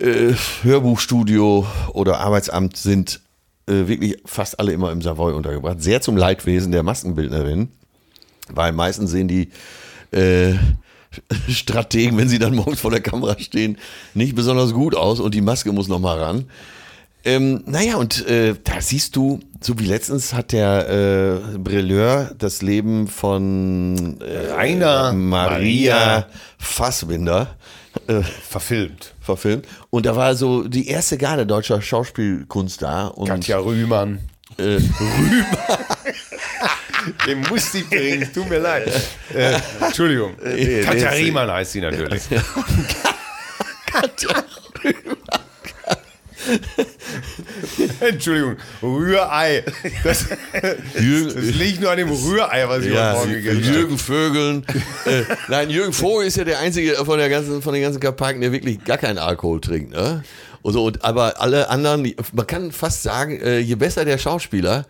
äh, Hörbuchstudio oder Arbeitsamt, sind äh, wirklich fast alle immer im Savoy untergebracht. Sehr zum Leidwesen der Maskenbildnerin, weil meistens sehen die äh, Strategen, wenn sie dann morgens vor der Kamera stehen, nicht besonders gut aus und die Maske muss noch mal ran. Ähm, naja, und äh, da siehst du, so wie letztens hat der äh, Brilleur das Leben von äh, Rainer Maria, Maria. Fassbinder äh, Verfilmt. verfilmt. Und da war so die erste Garde deutscher Schauspielkunst da. Und Katja Rühmann. äh, Den musste ich bringen, tut mir leid. Äh, Entschuldigung. Katja Riemann heißt sie natürlich. Entschuldigung, Rührei. Das, Jürgen- das liegt nur an dem Rührei, was ich ja, heute Morgen gegessen habe. Jürgen Vögeln. äh, nein, Jürgen Vogel ist ja der einzige von der ganzen, von den ganzen Karpaken, der wirklich gar keinen Alkohol trinkt. Ne? Und so, und, aber alle anderen, man kann fast sagen, äh, je besser der Schauspieler, äh,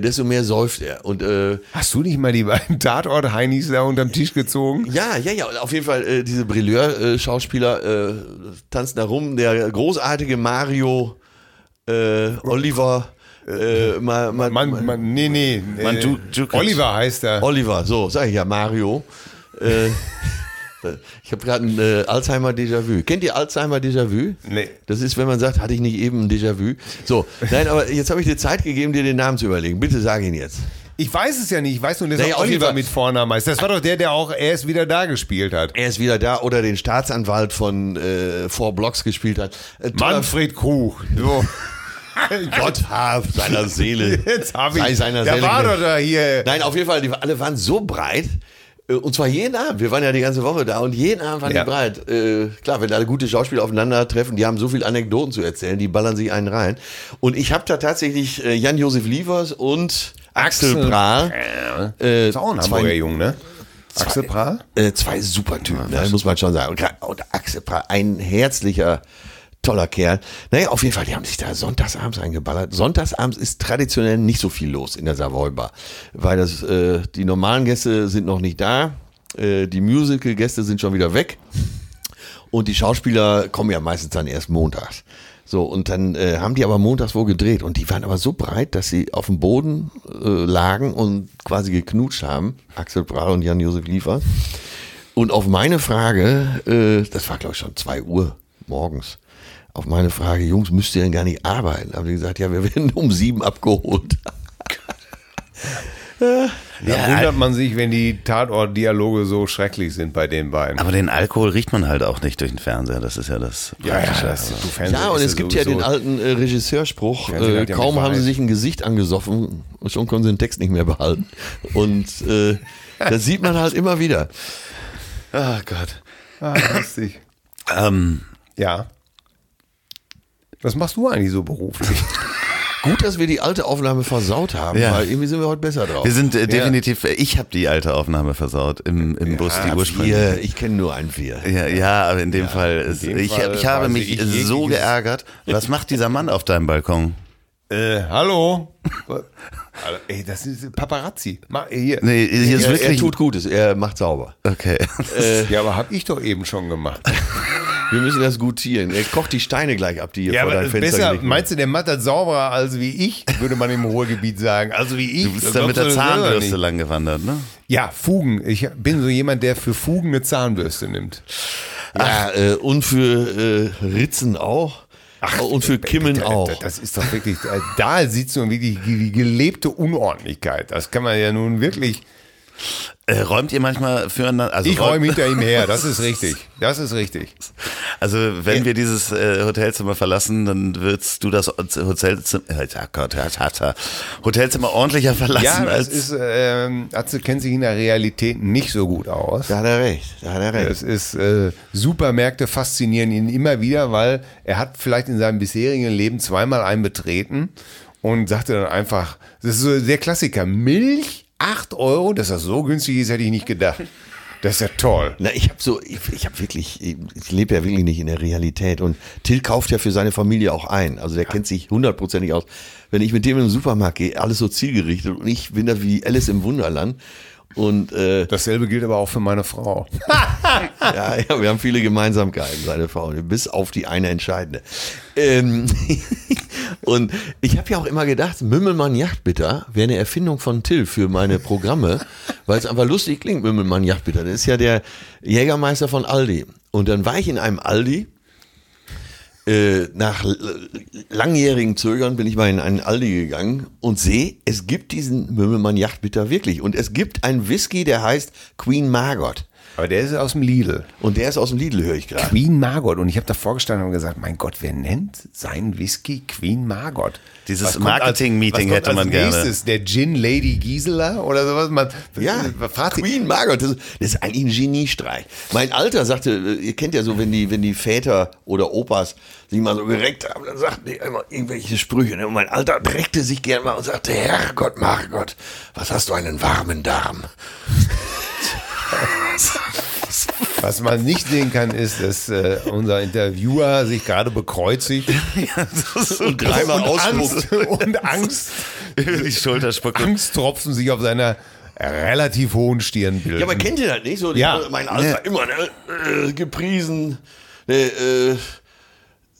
desto mehr säuft er. Und äh, Hast du nicht mal die beiden Tatort-Heinis da unterm Tisch gezogen? ja, ja, ja, und auf jeden Fall, äh, diese Brilleur-Schauspieler äh, tanzen da rum. Der großartige Mario äh, Oliver, äh, mal, mal, Man, man, nee, nee. Man, äh, du- du- Oliver heißt er. Oliver, so, sag ich ja, Mario. Ich habe gerade ein äh, Alzheimer-Déjà-vu. Kennt ihr Alzheimer-Déjà-vu? Nee. Das ist, wenn man sagt, hatte ich nicht eben ein Déjà-vu. So, nein, aber jetzt habe ich dir Zeit gegeben, dir den Namen zu überlegen. Bitte sag ihn jetzt. Ich weiß es ja nicht. Ich weiß nur, dass Naja, er Oliver Fall. mit Vornamen heißt. Das war doch der, der auch erst wieder da gespielt hat. Er ist wieder da oder den Staatsanwalt von äh, Four Blocks gespielt hat. Äh, Manfred Krug. So. Gott hab seiner Seele. Jetzt habe ich. Sei seiner der Seele war doch da hier. Nein, auf jeden Fall, die alle waren so breit. Äh, Und zwar jeden Abend. Wir waren ja die ganze Woche da und jeden Abend waren Ja. die breit. Äh, klar, wenn alle gute Schauspieler aufeinandertreffen, die haben so viele Anekdoten zu erzählen, die ballern sich einen rein. Und ich habe da tatsächlich äh, Jan-Josef Liefers und Axel, Axel Prahl. Äh, Ist auch ein Hamburger zwei, Jung, ne? Axel Prahl? äh, zwei super Typen, ne, muss man schon sagen. Und, und Axel Prahl, ein herzlicher, toller Kerl. Naja, auf jeden Fall, die haben sich da sonntagsabends eingeballert. Sonntagsabends ist traditionell nicht so viel los in der Savoy Bar, weil das, äh, die normalen Gäste sind noch nicht da, äh, die Musical-Gäste sind schon wieder weg und die Schauspieler kommen ja meistens dann erst montags. So, und dann äh, haben die aber montags wohl gedreht und die waren aber so breit, dass sie auf dem Boden äh, lagen und quasi geknutscht haben. Axel Prahl und Jan-Josef Liefers. Und auf meine Frage, äh, das war glaube ich schon zwei Uhr morgens, auf meine Frage, Jungs, müsst ihr denn gar nicht arbeiten? Haben die gesagt, ja, wir werden um sieben abgeholt. Da wundert man sich, wenn die Tatort-Dialoge so schrecklich sind bei den beiden. Aber den Alkohol riecht man halt auch nicht durch den Fernseher. Das ist ja das. ja, ja, das, Ja, und es gibt ja den alten äh, Regisseurspruch, äh, ja kaum haben sie sich ein Gesicht angesoffen und schon können sie den Text nicht mehr behalten. Und äh, das sieht man halt immer wieder. Ah Gott. Ah, lustig. Ähm, Ja. Was machst du eigentlich so beruflich? Gut, dass wir die alte Aufnahme versaut haben, Ja. weil irgendwie sind wir heute besser drauf. wir sind äh, definitiv. Ich habe die alte Aufnahme versaut im, im Bus, die ursprüngliche. wir, ich kenne nur ein Wir. Ja, ja, aber in dem Fall, ist, dem ich, Fall ich habe weiß mich ich so geärgert. Was macht dieser Mann auf deinem Balkon? äh, hallo? Also, ey, das ist Paparazzi. Mach, hier. Nee, hier ist Er, er wirklich. tut Gutes, er macht sauber. okay. Ja, aber hab ich doch eben schon gemacht. Wir müssen das gutieren. Er kocht die Steine gleich ab, die hier Ja, vor aber dein Fenster besser, meinst du, der macht das sauberer als wie ich, würde man im Ruhrgebiet sagen. Also wie ich. Du bist Das da mit der Zahnbürste lang gewandert, ne? Ja, Fugen. Ich bin so jemand, der für Fugen eine Zahnbürste nimmt. Ja, äh, und für äh, Ritzen auch. und für Kimmen Das- auch. Das ist doch wirklich, äh, da sieht man wirklich die gelebte Unordentlichkeit. Das kann man ja nun wirklich. Äh, räumt ihr manchmal füreinander? Also Ich räum- räume hinter ihm her, das ist richtig. Das ist richtig. Also wenn wir dieses äh, Hotelzimmer verlassen, dann würdest du das Hotelzimmer, äh, ja Gott, ja, ja, ja, Hotelzimmer ordentlicher verlassen Ja, das als ist, ähm, Atze kennt sich in der Realität nicht so gut aus. Da hat er recht, da hat er recht. Es ist äh, Supermärkte faszinieren ihn immer wieder, weil er hat vielleicht in seinem bisherigen Leben zweimal einen betreten und sagte dann einfach, das ist so der Klassiker, Milch 8 Euro, dass das so günstig ist, hätte ich nicht gedacht. Das ist ja toll. Na, ich habe so, ich, ich habe wirklich, ich lebe ja wirklich nicht in der Realität und Till kauft ja für seine Familie auch ein. Also der kennt sich hundertprozentig aus. Wenn ich mit dem in den Supermarkt gehe, alles so zielgerichtet und ich bin da wie Alice im Wunderland. Und äh, Dasselbe gilt aber auch für meine Frau. ja, ja, wir haben viele Gemeinsamkeiten, seine Frau, bis auf die eine entscheidende. Ähm, und ich habe ja auch immer gedacht, Mümmelmann Yachtbitter wäre eine Erfindung von Till für meine Programme, weil es einfach lustig klingt, Mümmelmann Yachtbitter. Das ist ja der Jägermeister von Aldi. Und dann war ich in einem Aldi. Äh, nach l- langjährigen Zögern bin ich mal in einen Aldi gegangen und sehe, es gibt diesen Mümmelmann Yachtbitter wirklich. Und es gibt einen Whisky, der heißt Queen Margot. Aber der ist aus dem Lidl. Und der ist aus dem Lidl, höre ich gerade. Queen Margot. Und ich habe davor gestanden und gesagt, mein Gott, wer nennt seinen Whisky Queen Margot? Dieses Marketing-Meeting was kommt hätte man als gerne. nächstes? Der Gin Lady Gisela oder sowas? Man, Ja, Queen Margot, das, das ist eigentlich ein Geniestreich. Mein Alter sagte, äh, ihr kennt ja so, wenn die, wenn die Väter oder Opas sich mal so gereckt haben, dann sagten die immer irgendwelche Sprüche. Ne? Und mein Alter reckte sich gern mal und sagte, Herrgott, Margot, was hast du einen warmen Darm? Was man nicht sehen kann, ist, dass äh, unser Interviewer sich gerade bekreuzigt Und dreimal und ausspuckt. Angst, und Angst, die Schulter spucken. Angsttropfen sich auf seiner relativ hohen Stirn bilden. Ja, aber kennt ihr das nicht? So, die- Ja. mein Alter immer ne, äh, gepriesen. Ne, äh,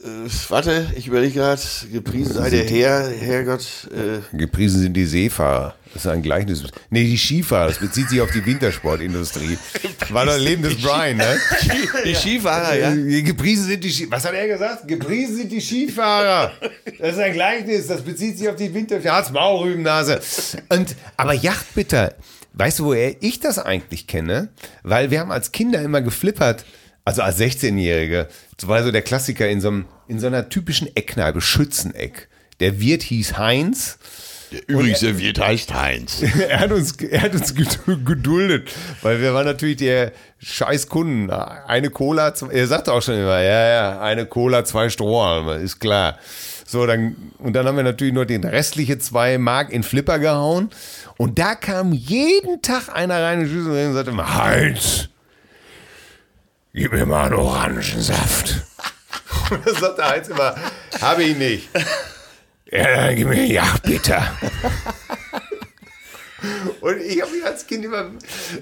äh, warte, ich überlege gerade, gepriesen sei der Herr, Herrgott. Äh, Gepriesen sind die Seefahrer. Das ist ein Gleichnis. Nee, die Skifahrer. Das bezieht sich auf die Wintersportindustrie. War das Leben des Brian, ne? die Skifahrer, ja. Äh, Gepriesen sind die Skifahrer. Was hat er gesagt? Gepriesen sind die Skifahrer. Das ist ein Gleichnis. Das bezieht sich auf die Winter. Hat's Maulrübennase. Und, aber Yachtbitter. Weißt du, woher ich das eigentlich kenne? Weil wir haben als Kinder immer geflippert. Also als 16-Jährige. Das war so der Klassiker in so, einem, in so einer typischen Eckkneipe, Schützeneck. Der Wirt hieß Heinz. Übrigens, der Wirt heißt Heinz. er hat uns, er hat uns ged- geduldet, weil wir waren natürlich der scheiß Kunden. Eine Cola, zwei- er sagte auch schon immer, ja, ja, eine Cola, zwei Strohhalme, ist klar. So, dann, und dann haben wir natürlich nur den restliche zwei Mark in Flipper gehauen. Und da kam jeden Tag einer rein und sagte immer, Heinz, gib mir mal einen Orangensaft. Und dann sagte Heinz immer, habe ich nicht. Ja, dann gib mir ja, bitte. Und ich habe mich als Kind immer,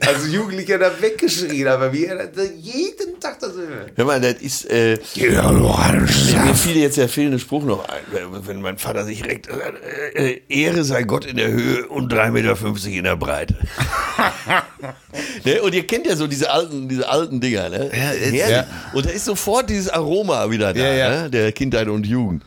als Jugendlicher da weggeschrien, aber wie er da jeden Tag das Hör mal, das ist, äh, Ja, mir fiel jetzt der fehlende Spruch noch ein, wenn mein Vater sich reckt, äh, äh, Ehre sei Gott in der Höhe und 3,50 Meter in der Breite. ne? Und ihr kennt ja so diese alten, diese alten Dinger, ne? Ja, ja. Und da ist sofort dieses Aroma wieder da, Ja, ja. Ne? der Kindheit und Jugend.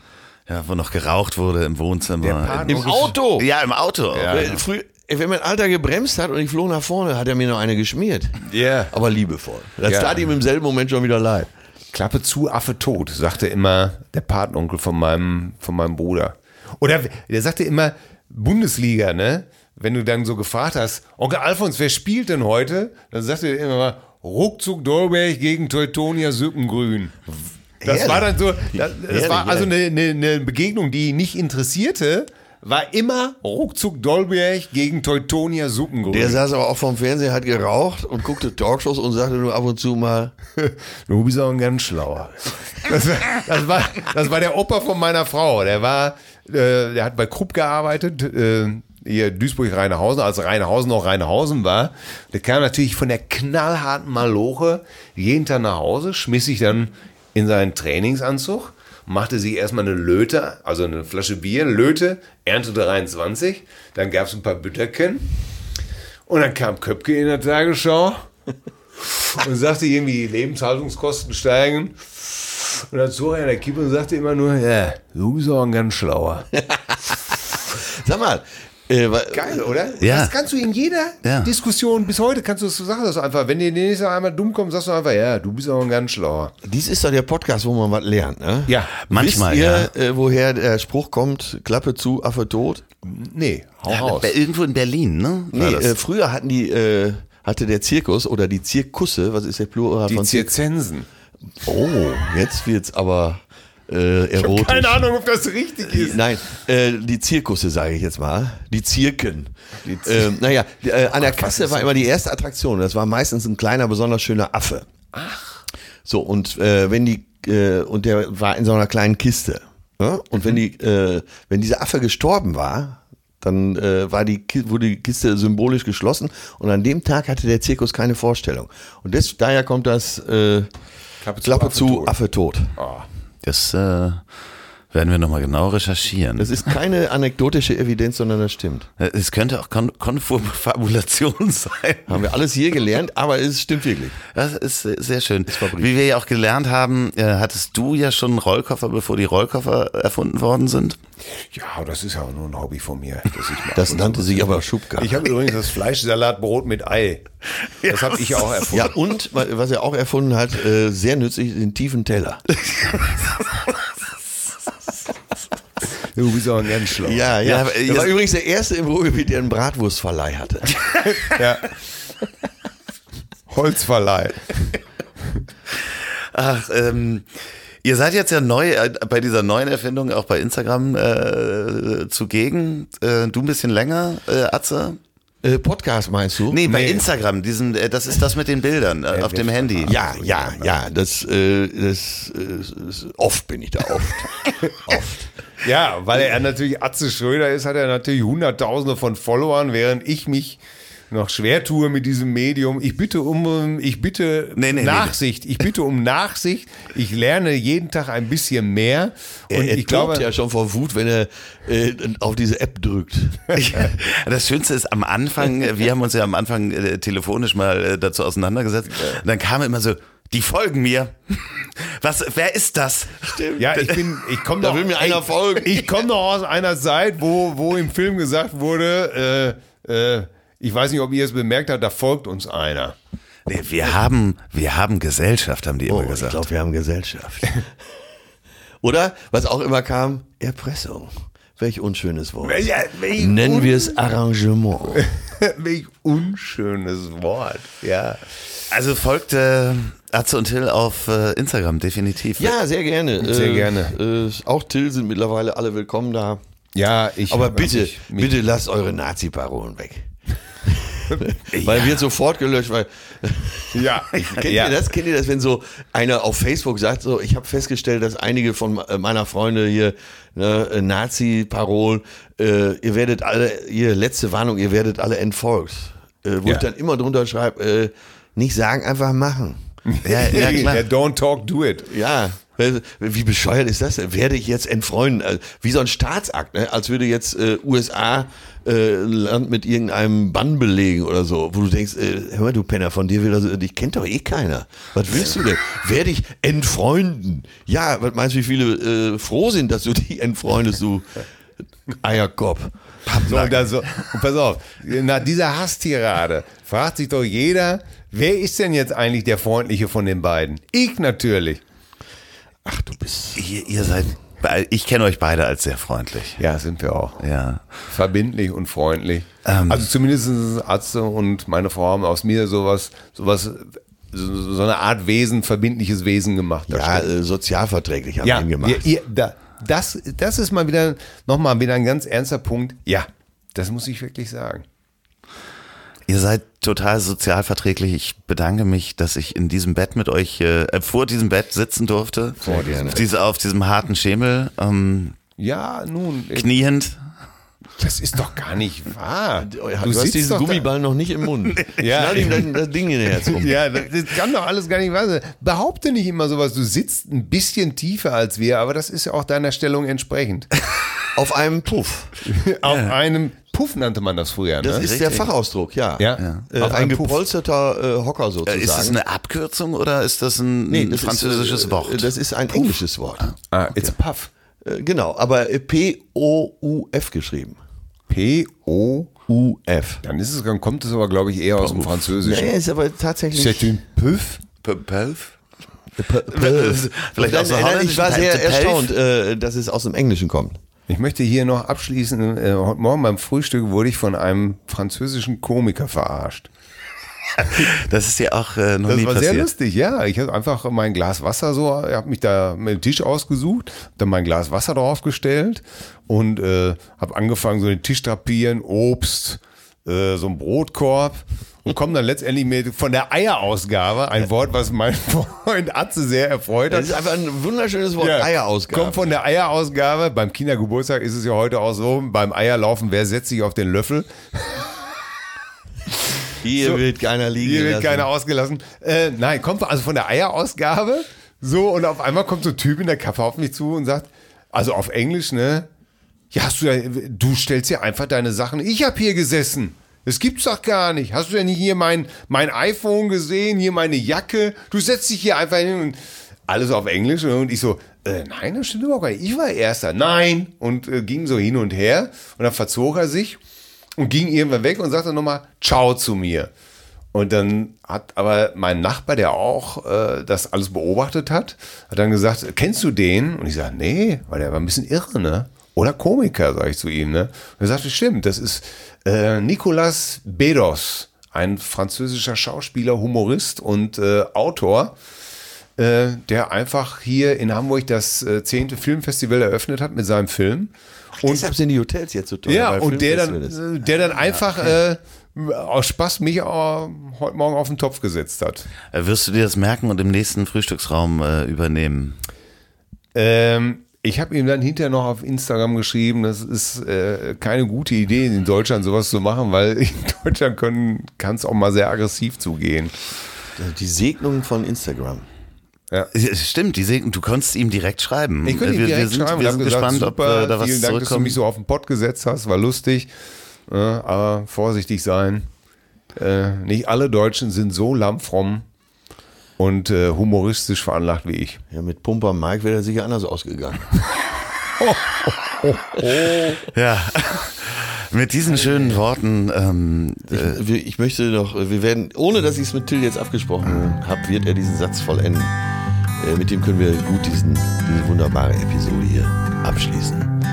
Ja, wo noch geraucht wurde im Wohnzimmer. Im Auto. ja, im Auto. Ja. Äh, Früh, äh, wenn mein Alter gebremst hat und ich flog nach vorne, hat er mir noch eine geschmiert. Ja. Aber liebevoll. Das Ja. tat ihm im selben Moment schon wieder leid. Klappe zu, Affe tot, sagte immer der Patenonkel von meinem, von meinem Bruder. Oder der sagte immer, Bundesliga, ne? Wenn du dann so gefragt hast, Onkel Alfons, wer spielt denn heute? Dann sagte er immer mal, Ruckzuck Dolberg gegen Teutonia Süppengrün. Das Herrlich. war dann so, das, das war also eine, eine, eine Begegnung, die ihn nicht interessierte, war immer Ruckzuck Dolberg gegen Teutonia Suppengrün. Der saß aber auch vorm Fernseher, hat geraucht und guckte Talkshows und sagte nur ab und zu mal, Du bist auch ein ganz schlauer. Das war, das war, das war der Opa von meiner Frau. Der war, äh, der hat bei Krupp gearbeitet, äh, hier Duisburg-Rheinhausen, als Rheinhausen noch Rheinhausen war. Der kam natürlich von der knallharten Maloche jeden Tag nach Hause, schmiss sich dann in seinen Trainingsanzug, machte sich erstmal eine Löte, also eine Flasche Bier, Löte, Ernte 23, dann gab es ein paar Bütterken und dann kam Köpke in der Tagesschau und sagte irgendwie, die Lebenshaltungskosten steigen. Und dann zog er in der Kippe und sagte immer nur, ja, du bist auch ein ganz schlauer. Sag mal, äh, Geil, oder? Ja. Das kannst du in jeder Ja. Diskussion, bis heute kannst du das so sagen, das einfach, wenn dir nächste einmal dumm kommt, sagst du einfach, ja, du bist auch ein ganz schlauer. dies ist doch der Podcast, wo man was lernt, ne? Ja, Manchmal, Wisst ihr, äh, woher der Spruch kommt, Klappe zu, Affe tot? nee, hau raus. Irgendwo in Berlin, ne? Nee, äh, früher hatten die, äh, hatte der Zirkus oder die Zirkusse, was ist der Plural Die von Zirkus? Zirzensen. Oh, jetzt wird's aber äh, erotisch. Keine Ahnung, ob das richtig Die, ist. nein, äh, die Zirkusse sage ich jetzt mal. Die Zirken. ähm, naja, die, äh, an der Kasse war immer die erste Attraktion. Das war meistens ein kleiner, besonders schöner Affe. Ach. So, und äh, wenn die, äh, und der war in so einer kleinen Kiste. Ne? Und wenn die, äh, wenn dieser Affe gestorben war, dann äh, war die, wurde die Kiste symbolisch geschlossen und an dem Tag hatte der Zirkus keine Vorstellung. Und des, daher kommt das äh, Klappe zu, Klappe Affe zu, tot. Affe tot. Das äh, werden wir nochmal genau recherchieren. Das ist keine anekdotische Evidenz, sondern das stimmt. Es könnte auch Kon Konfabulation sein. Haben wir alles hier gelernt, aber es stimmt wirklich. Das ist sehr schön. Wie wir ja auch gelernt haben, äh, hattest du ja schon einen Rollkoffer, bevor die Rollkoffer erfunden worden sind. Ja, das ist ja auch nur ein Hobby von mir. Das, ich mache. Das nannte sich aber Schubka. ich habe übrigens das Fleischsalatbrot mit Ei. Das habe ich auch erfunden. ja, und was er auch erfunden hat, äh, sehr nützlich, den tiefen Teller. Du bist auch ein ganz schlau. Ja, Ja, ja. ihr- war übrigens der erste im Ruhrgebiet, der einen Bratwurstverleih hatte. Ja. Holzverleih. Ach, ähm, ihr seid jetzt ja neu äh, bei dieser neuen Erfindung auch bei Instagram äh, zugegen. Äh, du ein bisschen länger, äh, Atze? Äh, Podcast meinst du? Nee, bei Nee. Instagram, diesen, äh, das ist das mit den Bildern äh, auf dem Handy. Ja, ja, ja. Das, äh, das, äh, ist- oft bin ich da, oft. oft. Ja, weil er natürlich Atze Schröder ist, hat er natürlich Hunderttausende von Followern, während ich mich noch schwer tue mit diesem Medium. Ich bitte um, ich bitte Nee, nee, nee. Nachsicht. Ich bitte um Nachsicht. Ich lerne jeden Tag ein bisschen mehr. Und Er, er ich glaube, ja schon vor Wut, wenn er äh, auf diese App drückt. Das Schönste ist am Anfang, wir haben uns ja am Anfang äh, telefonisch mal äh, dazu auseinandergesetzt. Und dann kam immer so, die folgen mir. Was, wer ist das? Ja, ich bin, ich komme Da doch, will mir einer ich, folgen. Ich komme doch aus einer Zeit, wo, wo im Film gesagt wurde, äh, äh, ich weiß nicht, ob ihr es bemerkt habt, da folgt uns einer. Nee, wir haben, wir haben Gesellschaft, haben die immer Oh, ich gesagt. glaube, wir haben Gesellschaft. Oder, was auch immer kam, Erpressung. Welch unschönes Wort. Welch- welch Nennen un- wir es Arrangement. Welch unschönes Wort. Ja. Also folgt äh, Atze und Till auf äh, Instagram, definitiv. Ja, sehr gerne. Sehr äh, gerne. Äh, auch Till sind mittlerweile alle willkommen da. Ja, ich. Aber bitte, bitte lasst eure Nazi-Parolen weg. Weil wird sofort gelöscht, weil Ja, kennt ja. ihr das? Kennt ihr das, wenn so einer auf Facebook sagt, so ich habe festgestellt, dass einige von äh, meiner Freunde hier ne, äh, Nazi-Parolen, äh, ihr werdet alle, ihr letzte Warnung, ihr werdet alle entfolgt. Äh, wo Ja. ich dann immer drunter schreibe, äh, nicht sagen, einfach machen. ja, ja klar. Ja, don't talk, do it. Ja, wie bescheuert ist das? Werde ich jetzt entfreunden? Also, Wie so ein Staatsakt, ne? als würde jetzt äh, USA äh, ein Land mit irgendeinem Bann belegen oder so, wo du denkst, äh, hör mal, du Penner, von dir will das, dich kennt doch eh keiner. Was willst du denn? Werde ich entfreunden? Ja, was meinst du, wie viele äh, froh sind, dass du die entfreundest, du Eierkopf? So, und, dann so, und pass auf, nach dieser Hasstirade fragt sich doch jeder, wer ist denn jetzt eigentlich der Freundliche von den beiden? Ich natürlich. Ach, du bist... Ihr, ihr seid, ich kenne euch beide als sehr freundlich. Ja, sind wir auch. Ja. Verbindlich und freundlich. Ähm. also zumindest Atze und meine Frau haben aus mir sowas, sowas, so, so eine Art Wesen, verbindliches Wesen gemacht. Ja, äh, sozialverträglich haben ja, wir ihn gemacht. ihr, ihr, da, das, das ist mal wieder, nochmal wieder ein ganz ernster Punkt. Ja, das muss ich wirklich sagen. Ihr seid total sozialverträglich. Ich bedanke mich, dass ich in diesem Bett mit euch, äh, vor diesem Bett sitzen durfte. Sehr gerne. Auf, diese, auf diesem harten Schemel, ähm, Ja, nun, ich, kniend. Das ist doch gar nicht wahr. Du, hast diesen Gummiball noch nicht im Mund. Ja. Schnall ihm das, das Ding in den Herz rum. Ja, das, das kann doch alles gar nicht wahr sein. Behaupte nicht immer sowas. Du sitzt ein bisschen tiefer als wir, aber das ist ja auch deiner Stellung entsprechend. Auf einem Puff. Auf einem Puff nannte man das früher, Das ne? ist der Fachausdruck, ja. Ja. Äh, Auf ein einem Puff. gepolsterter äh, Hocker Äh, sozusagen. Ist das eine Abkürzung oder ist das ein, Nee, ein das französisches ist, äh, Wort? Das ist ein englisches Wort. Ah, it's a puff. Äh, Genau, aber äh, P-O-U-F geschrieben. P-O. U-F. Dann ist es, dann kommt es aber, glaube ich, eher aus dem Französischen. Nee, ist aber tatsächlich. C'est un puff? Puff? Vielleicht aus der ich war sehr erstaunt, äh, dass es aus dem Englischen kommt. Ich möchte hier noch abschließen, heute Morgen beim Frühstück wurde ich von einem französischen Komiker verarscht. Das ist ja auch äh, noch Das nie war passiert. sehr lustig, ja. Ich habe einfach mein Glas Wasser so, ich habe mich da mit dem Tisch ausgesucht, dann mein Glas Wasser draufgestellt und äh, habe angefangen, so den Tisch drapieren, Obst, äh, so ein Brotkorb und komme dann letztendlich mit von der Eierausgabe, ein Wort, was mein Freund Atze sehr erfreut hat. Das ist einfach ein wunderschönes Wort, Ja, Eierausgabe. Kommt von der Eierausgabe. Beim Kindergeburtstag ist es ja heute auch so, beim Eierlaufen, wer setzt sich auf den Löffel? Hier So, wird keiner liegen Hier wird lassen. keiner ausgelassen. Äh, nein, kommt also von der Eierausgabe. So, und auf einmal kommt so ein Typ in der Kappe auf mich zu und sagt, also auf Englisch, ne? Ja, hast du ja, du stellst ja einfach deine Sachen. Ich habe hier gesessen. Das gibt's doch gar nicht. Hast du denn hier mein, mein iPhone gesehen, hier meine Jacke? Du setzt dich hier einfach hin und alles auf Englisch. Und ich so, äh, nein, das stimmt überhaupt nicht. Ich war Erster. Nein. Und äh, ging so hin und her. Und dann verzog er sich und ging irgendwann weg und sagte nochmal Ciao zu mir. Und dann hat aber mein Nachbar, der auch äh, das alles beobachtet hat, hat dann gesagt, kennst du den? Und ich sage, nee, weil der war ein bisschen irre, ne? Oder Komiker, sage ich zu ihm, ne? Und er sagte, stimmt, das ist äh, Nicolas Bedos, ein französischer Schauspieler, Humorist und äh, Autor, äh, der einfach hier in Hamburg das äh, 10. Filmfestival eröffnet hat mit seinem Film. Und Deshalb sind die Hotels jetzt so teuer. ja, und der dann, äh, der dann einfach äh, aus Spaß mich äh, heute Morgen auf den Topf gesetzt hat. Äh, Wirst du dir das merken und im nächsten Frühstücksraum äh, übernehmen? Ähm, ich habe ihm dann hinterher noch auf Instagram geschrieben, das ist äh, keine gute Idee, in Deutschland sowas zu machen, weil in Deutschland kann es auch mal sehr aggressiv zugehen. Die Segnung von Instagram. Es Stimmt, die du konntest ihm direkt schreiben. Ich könnte Äh, ihm wir, direkt wir sind, schreiben, wir sind gesagt, gespannt, super, ob äh, da was vielen Dank, dass du mich so auf den Pott gesetzt hast, war lustig, äh, aber vorsichtig sein. Äh, nicht alle Deutschen sind so lammfromm und äh, humoristisch veranlagt wie ich. Ja, mit Pumper Mike wäre er sicher anders ausgegangen. Ja. Mit diesen schönen Worten, ähm, Ich, wir- ich möchte noch, wir werden, ohne dass ich es mit Till jetzt abgesprochen habe, wird er diesen Satz vollenden. Äh, mit dem können wir gut diesen, diese wunderbare Episode hier abschließen.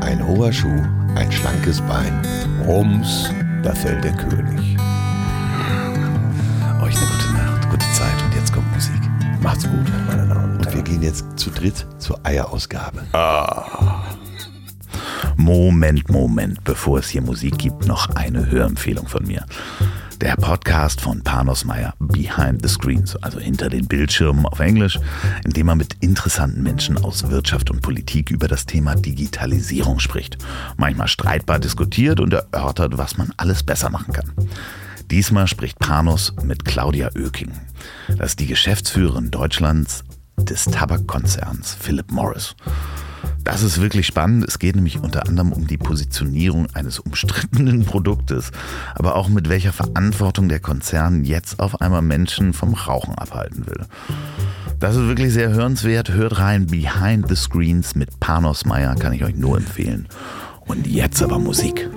Ein hoher Schuh, ein schlankes Bein. Rums, da fällt der König. euch eine gute Nacht, gute Zeit und jetzt kommt Musik. Macht's gut, meine Damen und Und wir gehen jetzt zu dritt zur Eierausgabe. Moment, Moment, bevor es hier Musik gibt, noch eine Hörempfehlung von mir. Der Podcast von Panos Meyer, Behind the Screens, also hinter den Bildschirmen auf Englisch, in dem er mit interessanten Menschen aus Wirtschaft und Politik über das Thema Digitalisierung spricht. Manchmal streitbar diskutiert und erörtert, was man alles besser machen kann. Diesmal spricht Panos mit Claudia Oeking. Das ist die Geschäftsführerin Deutschlands des Tabakkonzerns Philip Morris. Das ist wirklich spannend. Es geht nämlich unter anderem um die Positionierung eines umstrittenen Produktes, aber auch mit welcher Verantwortung der Konzern jetzt auf einmal Menschen vom Rauchen abhalten will. Das ist wirklich sehr hörenswert. Hört rein Behind the Screens mit Panos Meyer, kann ich euch nur empfehlen. Und jetzt aber Musik.